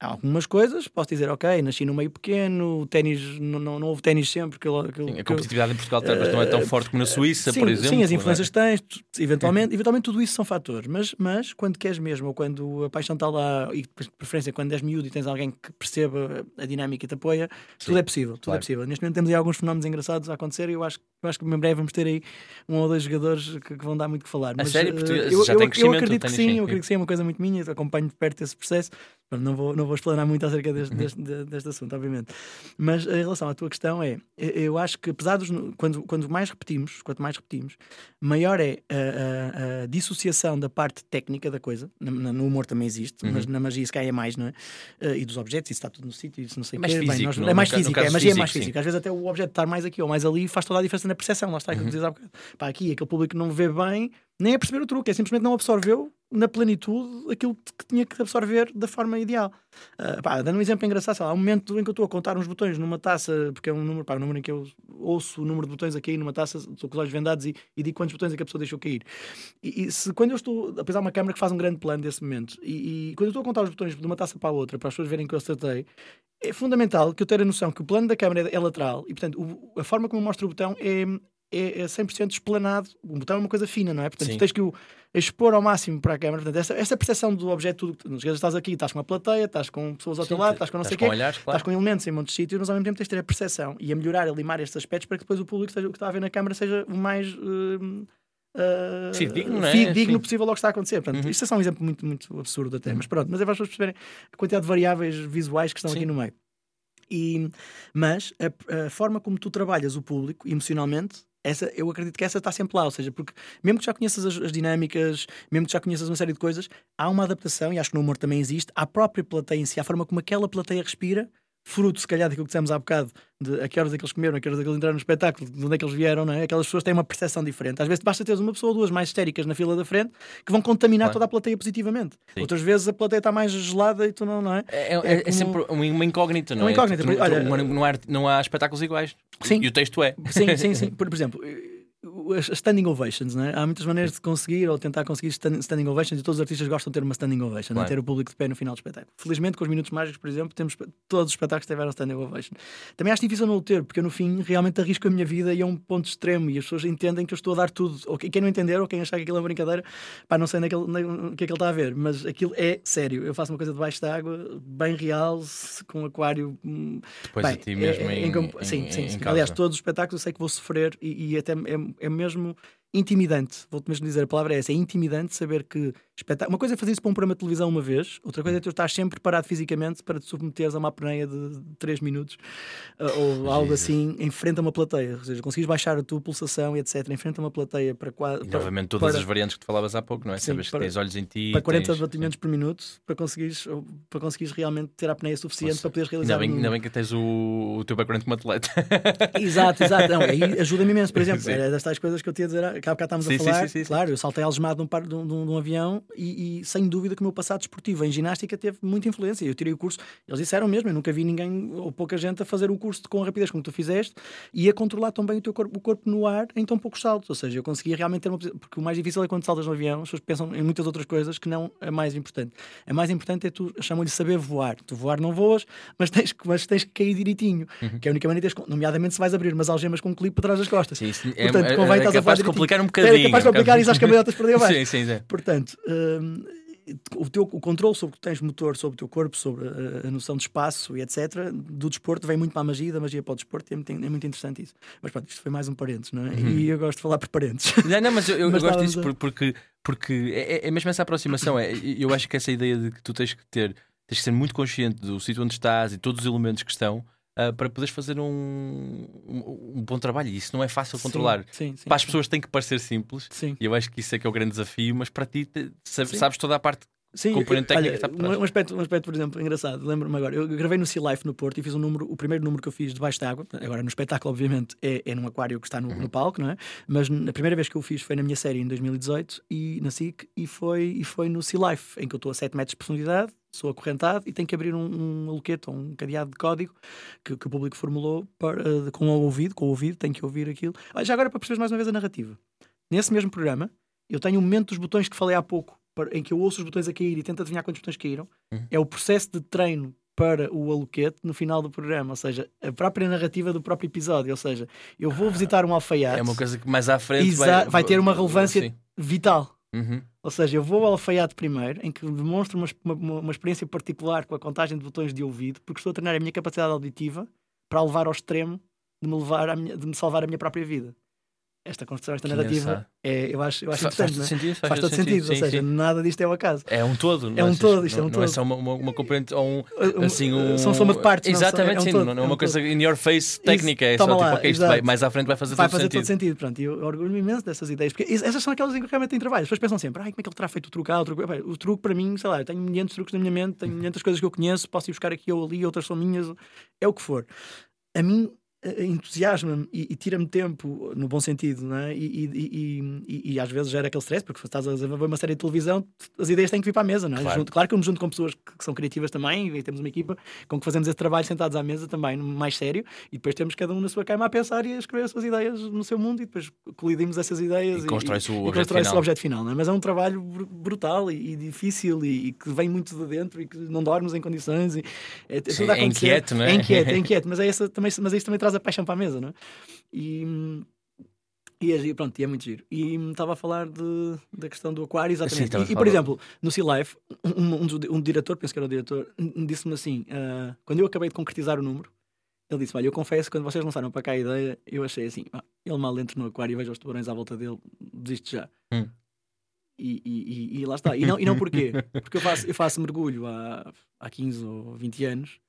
Algumas coisas, posso dizer, ok, nasci no meio pequeno, ténis, não, não, não houve ténis sempre. Que que Sim, a competitividade em Portugal talvez não é tão forte como na Suíça, sim, por exemplo. Sim, as é? influências que tens, tu- eventualmente, eventualmente tudo isso são fatores, mas, mas quando queres mesmo, ou quando a paixão está lá, e de preferência quando és miúdo e tens alguém que perceba a dinâmica e te apoia, Sim, tudo é possível, tudo claro. é possível. Neste momento temos aí alguns fenómenos engraçados a acontecer e eu acho, eu acho que em breve vamos ter aí um ou dois jogadores que, que vão dar muito que falar. Mas, sério? eh, Português eu, já eu, tem eu acredito que sim, eu acredito que sim, é uma coisa muito minha, acompanho de perto esse processo. Não vou, não vou explanar muito acerca deste, Uhum. deste, de- deste assunto, obviamente. Mas em relação à tua questão, é eu- acho que, apesar dos. Quando, quando mais repetimos, quanto mais repetimos, maior é a, a- a dissociação da parte técnica da coisa. Na- No humor também existe, Uhum. mas na magia se calhar é mais, não é? Eh, E dos objetos, isso está tudo no sítio, isso não sei É o mais quê. Bem, físico, nós- no- é mais no ca- no físico, é, magia é mais física. Às vezes até o objeto estar mais aqui ou mais ali faz toda a diferença na percepção. Lá está, Uhum. que dizias há bocado. Pá, aqui, aquele público não vê bem, nem é perceber o truque, é simplesmente não absorveu na plenitude aquilo que tinha que absorver da forma ideal. Ah, pá, dando um exemplo engraçado, sei lá, há um momento em que eu estou a contar uns botões numa taça, porque é um número, pá, um número em que eu ouço o número de botões a cair numa taça, estou com os olhos vendados e, e digo quantos botões é que a pessoa deixou cair. E, e se quando eu estou, apesar de uma câmera que faz um grande plano desse momento, e, e quando eu estou a contar os botões de uma taça para a outra, para as pessoas verem que eu acertei, é fundamental que eu tenha a noção que o plano da câmera é, é lateral e, portanto, o- a forma como eu mostro o botão é, é, é 100% esplanado. O botão é uma coisa fina, não é? Portanto, Sim. tu tens que o expor ao máximo para a câmera. Portanto, essa, essa percepção do objeto, tudo, não estás aqui, estás com uma plateia, estás com pessoas ao teu Sim, lado, estás com não sei o quê. olhares, Estás claro. com elementos em de sítios, mas ao mesmo tempo tens de ter a percepção e a melhorar, a limar estes aspectos para que depois o público, seja, o que está a ver na câmara, seja o mais hum, ah, Fidedigno, não é? Sim. possível ao que está a acontecer. Portanto, Uhum. Isto é só um exemplo muito, muito absurdo até, mas pronto, mas é para as pessoas perceberem a quantidade de variáveis visuais que estão Sim. aqui no meio. E, mas a, a forma como tu trabalhas o público emocionalmente, essa, eu acredito que essa está sempre lá. Ou seja, porque mesmo que já conheças as, as dinâmicas, mesmo que já conheças uma série de coisas, há uma adaptação, e acho que no humor também existe, à própria plateia em si, à forma como aquela plateia respira, fruto, se calhar, daquilo que dissemos há bocado, de a que horas é que eles comeram, a que horas é que eles entraram no espetáculo, de onde é que eles vieram, não é? Aquelas pessoas têm uma percepção diferente. Às vezes basta teres uma pessoa ou duas mais histéricas na fila da frente que vão contaminar claro. toda a plateia positivamente. Sim. Outras vezes a plateia está mais gelada e tu não, não é? É, é, é, é como... sempre uma incógnita, não é? Uma incógnita. Tu, tu, Olha, não, há, não há espetáculos iguais. Sim. E o texto é. Sim, sim, sim. Por, por exemplo as standing ovations, né? há muitas maneiras de conseguir ou tentar conseguir standing ovations e todos os artistas gostam de ter uma standing ovation, claro. né? ter o público de pé no final do espetáculo. Felizmente, com os Minutos Mágicos, por exemplo, temos todos os espetáculos tiveram standing ovation. Também acho difícil não o ter, porque eu no fim realmente arrisco a minha vida e é um ponto extremo e as pessoas entendem que eu estou a dar tudo. Ou quem não entender ou quem achar que aquilo é uma brincadeira, pá, não sei naquele, o que é que ele está a ver, mas aquilo é sério. Eu faço uma coisa debaixo d'água, bem real, com um aquário. Hum, Depois bem, a ti mesmo é, em, em, em, Sim, sim, sim. Aliás, todos os espetáculos eu sei que vou sofrer e, e até é, é mesmo intimidante, vou-te mesmo dizer, a palavra é essa, é intimidante saber que espetáculo. Uma coisa é fazer isso para um programa de televisão uma vez, outra coisa é tu estar sempre preparado fisicamente para te submeteres a uma apneia de 3 minutos uh, ou algo assim em frente a uma plateia. Ou seja, conseguires baixar a tua pulsação e etc. em frente a uma plateia para quase. E novamente todas para, as variantes que tu falavas há pouco, não é? Sim, Sabes para, que tens olhos em ti. Para 40 tens... batimentos por minuto para conseguires, para conseguires realmente ter a apneia suficiente Nossa. para poderes realizar. Ainda bem, um... ainda bem que tens o, o teu background como atleta. exato, exato. Não, aí ajuda-me imenso. Por exemplo, era das tais coisas que eu tinha a dizer, que há bocado estávamos sim, a falar. Sim, sim, claro, eu saltei algemado de um, de um, de um, avião e, e sem dúvida que o meu passado esportivo em ginástica teve muita influência. Eu tirei o curso, eles disseram mesmo, eu nunca vi ninguém ou pouca gente a fazer um curso com a rapidez como tu fizeste e a controlar tão bem o teu corpo, o corpo no ar em tão poucos saltos. Ou seja, eu conseguia realmente ter uma Porque o mais difícil é quando saltas no avião, as pessoas pensam em muitas outras coisas que não é mais importante. A mais importante é tu, chamam-lhe saber voar. Tu voar não voas, mas tens, mas tens que cair direitinho, uhum. que é a única maneira, nomeadamente se vais abrir umas algemas com um clipe para trás das costas. Sim, sim. Portanto, é, convém é, é capaz de complicar um bocadinho. É capaz de complicar e as cambalhotas para baixo. Sim, sim, sim. Portanto, hum, o, teu, o controle sobre o que tens motor, sobre o teu corpo, sobre a, a, noção de espaço e etc., do desporto vem muito para a magia, da magia para o desporto, e é muito, é muito interessante isso. Mas pronto, isto foi mais um parênteses, não é? Uhum. E eu gosto de falar por parênteses. Não, não, mas eu, eu mas gosto disso a... porque, porque é, é, é mesmo essa aproximação. É, eu acho que essa ideia de que tu tens que ter, tens que ser muito consciente do sítio onde estás e todos os elementos que estão. Uh, para poderes fazer um, um, bom trabalho. E isso não é fácil de controlar. Sim, sim, para as pessoas tem que parecer simples. E eu acho que isso é que é o grande desafio, mas para ti sabes, sabes toda a parte Sim, componente técnica está por trás. Um aspecto, um aspecto, por exemplo, engraçado, lembro-me agora. Eu gravei no Sea Life no Porto e fiz um número, o primeiro número que eu fiz debaixo d'água. Agora, no espetáculo, obviamente, é, é num aquário que está no, uhum. no, palco, não é? Mas a primeira vez que eu fiz foi na minha série em 2018 e na SIC e foi, e foi no Sea Life, em que eu estou a 7 metros de profundidade, sou acorrentado e tenho que abrir um, um aloquete ou um cadeado de código que, que o público formulou para, uh, com o ouvido, com o ouvido, tenho que ouvir aquilo. Olha, já agora para perceber mais uma vez a narrativa. Nesse mesmo programa, eu tenho um momento dos botões que falei há pouco em que eu ouço os botões a cair e tento adivinhar quantos botões caíram, uhum. é o processo de treino para o aluquete no final do programa, ou seja, a própria narrativa do próprio episódio. Ou seja, eu vou visitar um alfaiate. É uma coisa que mais à frente vai, vai, ter uma relevância Sim. vital. Uhum. Ou seja, eu vou ao alfaiate primeiro, em que demonstro uma, uma, uma, experiência particular com a contagem de botões de ouvido, porque estou a treinar a minha capacidade auditiva para levar ao extremo de me, levar minha, de me salvar a minha própria vida esta construção, esta narrativa, é, eu acho, eu acho faz, interessante. Faz, é? sentido, faz, faz todo sentido, sentido. ou seja, sim. nada disto é o acaso. É um todo, é um todo, isto não, é um todo. Não é só uma, uma, uma componente ou um, assim, um. São soma de partes. Exatamente, não, sim, é um não, não é uma coisa in your face técnica, é só tipo, lá, ok, isto vai, mais à frente vai fazer vai todo fazer sentido. todo sentido. Pronto, e eu orgulho-me imenso dessas ideias, porque essas são aquelas em que realmente tem trabalho. As pessoas pensam sempre, ai, como é que ele terá feito o truque? Ah, o truque, o truque para mim, sei lá, eu tenho milhares de truques na minha mente, tenho milhares de coisas que eu conheço, posso ir buscar aqui ou ali, outras são minhas, é o que for. A mim entusiasma-me e, e tira-me tempo, no bom sentido, não é? e, e, e, às vezes gera aquele stress, porque se estás a ver uma série de televisão, as ideias têm que vir para a mesa, não é? Claro, junto, claro que eu me junto com pessoas que, que, são criativas também, e temos uma equipa com que fazemos esse trabalho sentados à mesa também, mais sério, e depois temos cada um na sua cama a pensar e a escrever as suas ideias no seu mundo, e depois colidimos essas ideias e, constrói-se o, constrói o objeto final. Não é? Mas é um trabalho brutal e, difícil e, que vem muito de dentro e que não dormes em condições. E, é, é, Sim, é inquieto, não é? É inquieto, é inquieto, mas, é essa, também, mas isso também traz a paixão para a mesa, não é? E, e, é pronto, e é muito giro. E estava a falar de, da questão do aquário, exatamente. Sim, e, e, por exemplo, no Sea Life, um, um, um, diretor, penso que era o diretor, disse-me assim: uh, quando eu acabei de concretizar o número, ele disse: Olha, eu confesso que quando vocês lançaram para cá a ideia, eu achei assim: ah, ele mal entra no aquário e vejo os tubarões à volta dele, desiste já. Hum. E, e, e, lá está. E não, e não porquê? Porque eu faço, eu faço mergulho há, há 15 ou 20 anos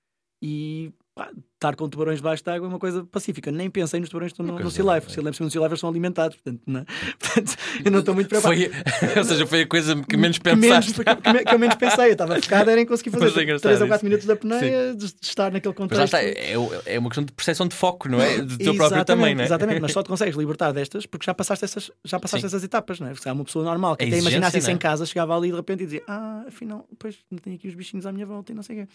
e pá, estar com tubarões debaixo de água é uma coisa pacífica. Nem pensei nos tubarões que estão no, no Sea Life. é. Sea Life, no Sea Life eles são alimentados, portanto, não, é? portanto, eu não estou muito preocupado. Foi, ou seja, foi a coisa que menos que menos, pensaste. que, que, que eu menos pensei. Eu estava focado era em conseguir é fazer engraçado 3 ou 4 isso. minutos da peneia, de, de estar naquele contexto. está, é, é uma questão de percepção de foco, não é? Do teu próprio também, não é? Exatamente, mas só te consegues libertar destas porque já passaste essas, já passaste Sim. essas etapas, não é? Porque se há uma pessoa normal que até imaginasse isso é? em casa, chegava ali de repente e dizia: Ah, afinal, pois tenho aqui os bichinhos à minha volta e não sei o quê.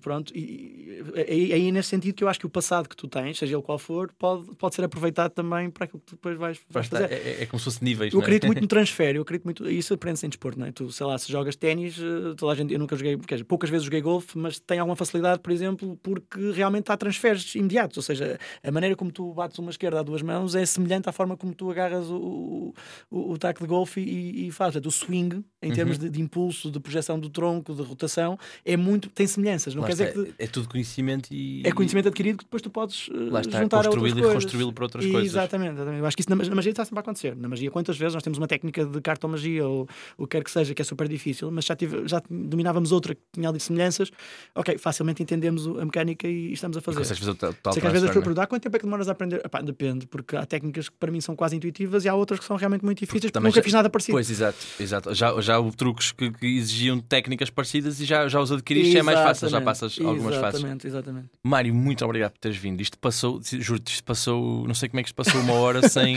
Pronto, e e- é aí nesse sentido que eu acho que o passado que tu tens, seja ele qual for, pode, pode ser aproveitado também para aquilo que tu depois vais, vais fazer. é, é como se fosse níveis. Eu é? acredito muito no transfer, eu acredito muito. Isso aprende-se em desporto, não é? Tu, sei lá, se jogas ténis, eh, toda a gente, eu nunca joguei, quer dizer, poucas vezes joguei golfe, mas tem alguma facilidade, por exemplo, porque realmente há transferes imediatos. Ou seja, a maneira como tu bates uma esquerda a duas mãos é semelhante à forma como tu agarras o, o, o taco de golfe e, e fazes. O swing, em termos Uhum. de, de impulso, de projeção do tronco, de rotação, é muito, tem semelhanças. Não Lá quer dizer está, que. é tudo conhecimento e. É conhecimento adquirido que depois tu podes eh, Lá está, juntar a outras construí-lo e coisas. reconstruí-lo para outras coisas. Exatamente, exatamente. Eu acho que isso na, na magia está sempre a acontecer. Na magia, quantas vezes nós temos uma técnica de cartomagia ou o que quer que seja, que é super difícil, mas já, tive, já dominávamos outra que tinha ali semelhanças, ok, facilmente entendemos a mecânica e estamos a E fazer. consegues fazer o tal, tal Sei que às vezes é? perguntam, "Ah, quanto tempo é que demoras a aprender? Epá, depende, porque há técnicas que para mim são quase intuitivas e há outras que são realmente muito difíceis porque também nunca já- fiz nada parecido. Pois, exato, exato. Já, já houve truques que, que exigiam técnicas parecidas e já, já os adquiriste, é mais fácil, já passas algumas fases. Exatamente, exatamente. Mário, muito obrigado por teres vindo. Isto passou, juro-te, isto passou, não sei como é que isto passou uma hora sem.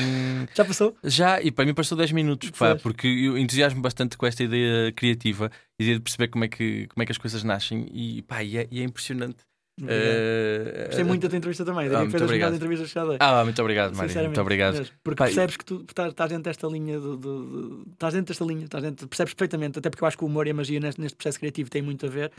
Já passou? Já, e para mim passou 10 minutos, pá, porque eu entusiasmo bastante com esta ideia criativa, ideia de perceber como é que, como é que as coisas nascem e, pá, e, é, e é impressionante. Eh, Gostei muito da tua entrevista também. Ah, muito obrigado. entrevistas que já dei. Ah, muito obrigado, Mário. Muito obrigado. mesmo. Porque e- percebes que tu estás, estás dentro desta linha do, do- do- estás dentro desta linha, estás dentro, percebes perfeitamente, até porque eu acho que o humor e a magia neste, neste processo criativo têm muito a ver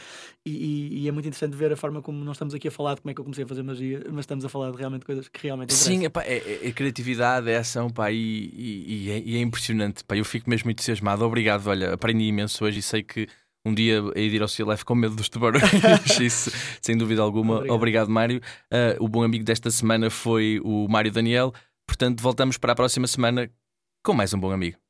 e, e- e é muito interessante ver a forma como nós estamos aqui a falar de como é que eu comecei a fazer magia, mas estamos a falar de realmente coisas que realmente interessam. Sim, epá, é, é, é criatividade, é ação, pá, e, e- é, é impressionante. Pá, eu fico mesmo muito entusiasmado. Obrigado, olha, aprendi imenso hoje e sei que um dia de ir ao Life com medo dos tubarões. Isso, sem dúvida alguma. Obrigado. Obrigado, Mário. Ah, o bom amigo desta semana foi o Mário Daniel. Portanto, voltamos para a próxima semana com mais um bom amigo.